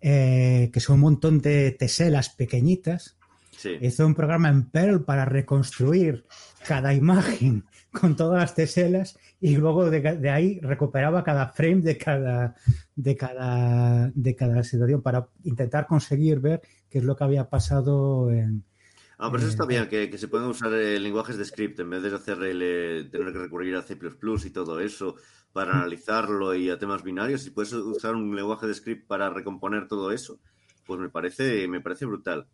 eh, que son un montón de teselas pequeñitas. Sí. Hizo un programa en Perl para reconstruir cada imagen con todas las teselas y luego de, de ahí recuperaba cada frame de cada, de, cada, de cada situación para intentar conseguir ver qué es lo que había pasado en, Ah, pero eso está bien, que, que se puedan usar eh, lenguajes de script en vez de hacer el, eh, tener que recurrir a C++ y todo eso para analizarlo y a temas binarios. Si puedes usar un lenguaje de script para recomponer todo eso, pues me parece, me parece brutal.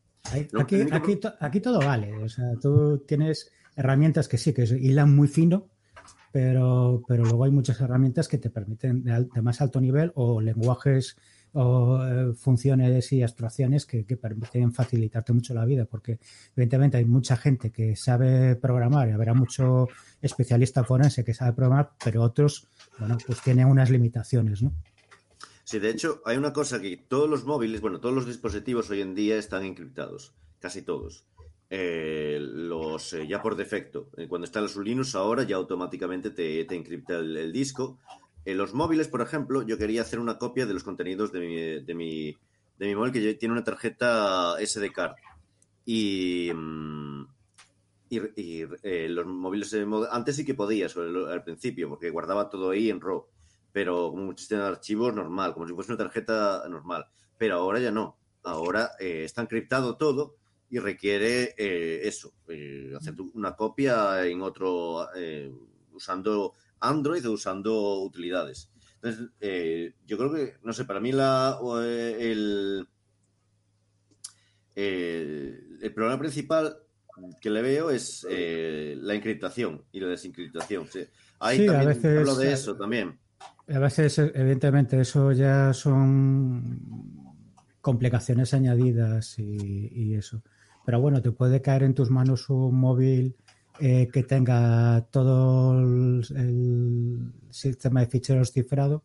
Aquí, aquí, aquí todo vale. O sea, tú tienes herramientas que sí, que hilan muy fino, pero, pero luego hay muchas herramientas que te permiten de, de más alto nivel o lenguajes o eh, funciones y abstracciones que, que permiten facilitarte mucho la vida, porque evidentemente hay mucha gente que sabe programar y habrá mucho especialista forense que sabe programar, pero otros, bueno, pues tienen unas limitaciones, ¿no? Sí, de hecho, hay una cosa que todos los móviles, bueno, todos los dispositivos hoy en día están encriptados, casi todos. Eh, los eh, ya por defecto. Eh, cuando instalas un Linux ahora ya automáticamente te, te encripta el, disco. En los móviles, por ejemplo, yo quería hacer una copia de los contenidos de mi, de mi, de mi móvil que tiene una tarjeta SD card. Y, mm, y, los móviles antes sí que podías al principio, porque guardaba todo ahí en RAW, pero como un sistema de archivos normal, como si fuese una tarjeta normal. Pero ahora ya no. Ahora está encriptado todo y requiere eh, eso, eh, hacer una copia en otro, eh, usando Android o usando utilidades. Entonces, yo creo que, no sé, para mí la, el, el problema principal que le veo es la encriptación y la desencriptación. Sí. Ahí Sí, a también veces- hablo de eso también. A veces, evidentemente, eso ya son complicaciones añadidas y, y eso. Pero bueno, te puede caer en tus manos un móvil eh, que tenga todo el, el sistema de ficheros cifrado,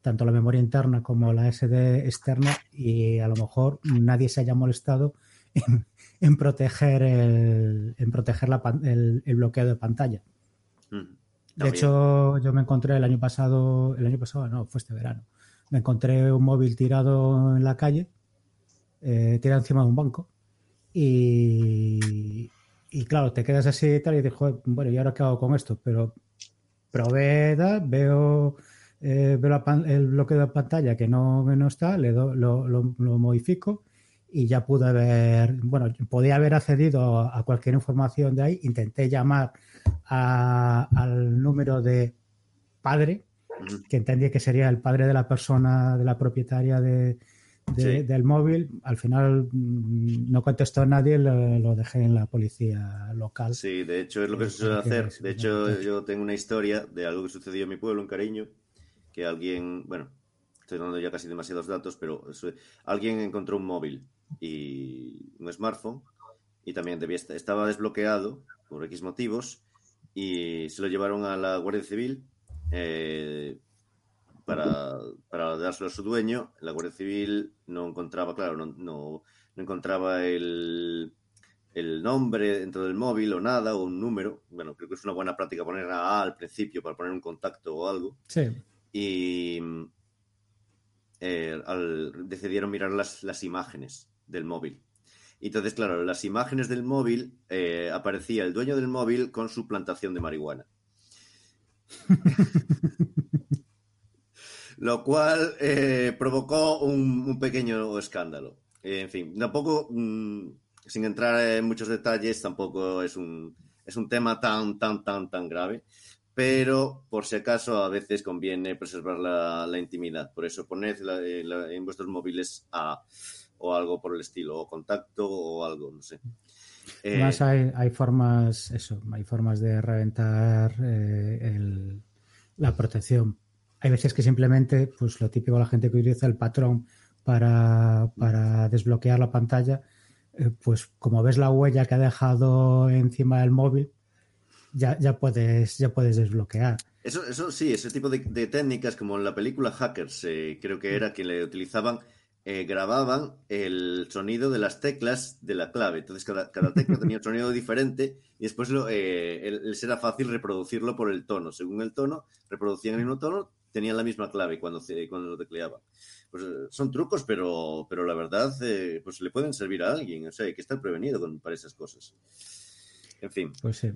tanto la memoria interna como la SD externa, y a lo mejor nadie se haya molestado en, en proteger el, en proteger la el- el bloqueo de pantalla. Mm. De hecho, yo me encontré el año pasado, el año pasado no, fue este verano, me encontré un móvil tirado en la calle, eh, tirado encima de un banco, y, y claro, te quedas así y tal, y dijo, bueno, ¿y ahora qué hago con esto? Pero probé, tal, veo, eh, veo la pan- el bloqueo de pantalla que no, que no está, le do- lo, lo- lo modifico y ya pude haber, bueno, podía haber accedido a, cualquier información de ahí, intenté llamar a- al número de padre, que entendía que sería el padre de la persona, de la propietaria de, de- Sí. del móvil. Al final mm, no contestó nadie, lo, lo dejé en la policía local. Sí, de hecho es lo que se suele hacer. De hecho, yo tengo una historia de algo que sucedió en mi pueblo, en Cariño, que alguien, bueno, estoy dando ya casi demasiados datos, pero alguien encontró un móvil y un smartphone y también debía estaba desbloqueado por X motivos y se lo llevaron a la Guardia Civil eh, para, para dárselo a su dueño. La Guardia Civil no encontraba, claro, no, no, no encontraba el, el nombre dentro del móvil o nada, o un número. Bueno, creo que es una buena práctica poner a A al principio para poner un contacto o algo. Sí, Y eh, al- decidieron mirar las, las imágenes del móvil. Y entonces, claro, las imágenes del móvil eh, aparecía el dueño del móvil con su plantación de marihuana. Lo cual eh, provocó un, un pequeño escándalo. Eh, en fin, tampoco, mm, sin entrar en muchos detalles, tampoco es un, es un tema tan, tan, tan, tan grave. Pero, por si acaso, a veces conviene preservar la, la intimidad. Por eso, poned la- eh, la- en vuestros móviles a o algo por el estilo, o contacto o algo, no sé. Eh, Además hay, hay formas, eso, hay formas de reventar el- la protección. Hay veces que simplemente, pues lo típico la gente que utiliza el patrón para, para desbloquear la pantalla, eh, pues como ves la huella que ha dejado encima del móvil, ya, ya puedes, ya puedes desbloquear. Eso, eso sí, ese tipo de, técnicas, como en la película Hackers, eh, creo que era que le utilizaban, eh, grababan el sonido de las teclas de la clave. Entonces, cada, cada tecla tenía un sonido diferente y después les era fácil reproducirlo por el tono. Según el tono, reproducían el mismo tono, tenían la misma clave cuando, cuando lo tecleaban. Pues eh, son trucos, pero, pero la verdad, eh, pues le pueden servir a alguien. O sea, hay que estar prevenido con, para esas cosas. En fin. Pues sí.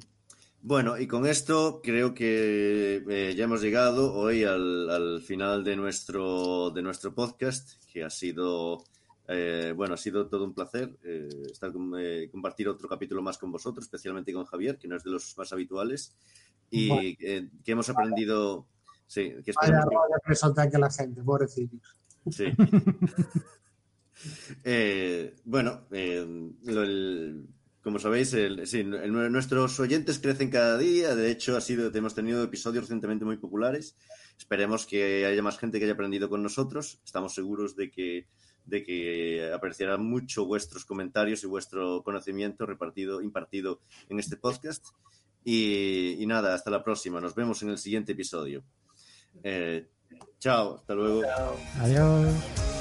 Bueno, y con esto creo que eh, ya hemos llegado hoy al, al final de nuestro, de nuestro podcast, que ha sido, eh, bueno, ha sido todo un placer eh, estar con- eh, compartir otro capítulo más con vosotros, especialmente con Javier, que no es de los más habituales, y que hemos aprendido, sí, que Vaya esperemos que- rollo que la gente, pobrecillos. Sí. Eh, bueno, eh, lo- el- como sabéis, el- sí, el- nuestros oyentes crecen cada día. De hecho, ha sido, hemos tenido episodios recientemente muy populares. Esperemos que haya más gente que haya aprendido con nosotros. Estamos seguros de que, de que apreciarán mucho vuestros comentarios y vuestro conocimiento repartido, impartido en este podcast. Y, y nada, hasta la próxima. Nos vemos en el siguiente episodio. Eh, chao, hasta luego. Adiós.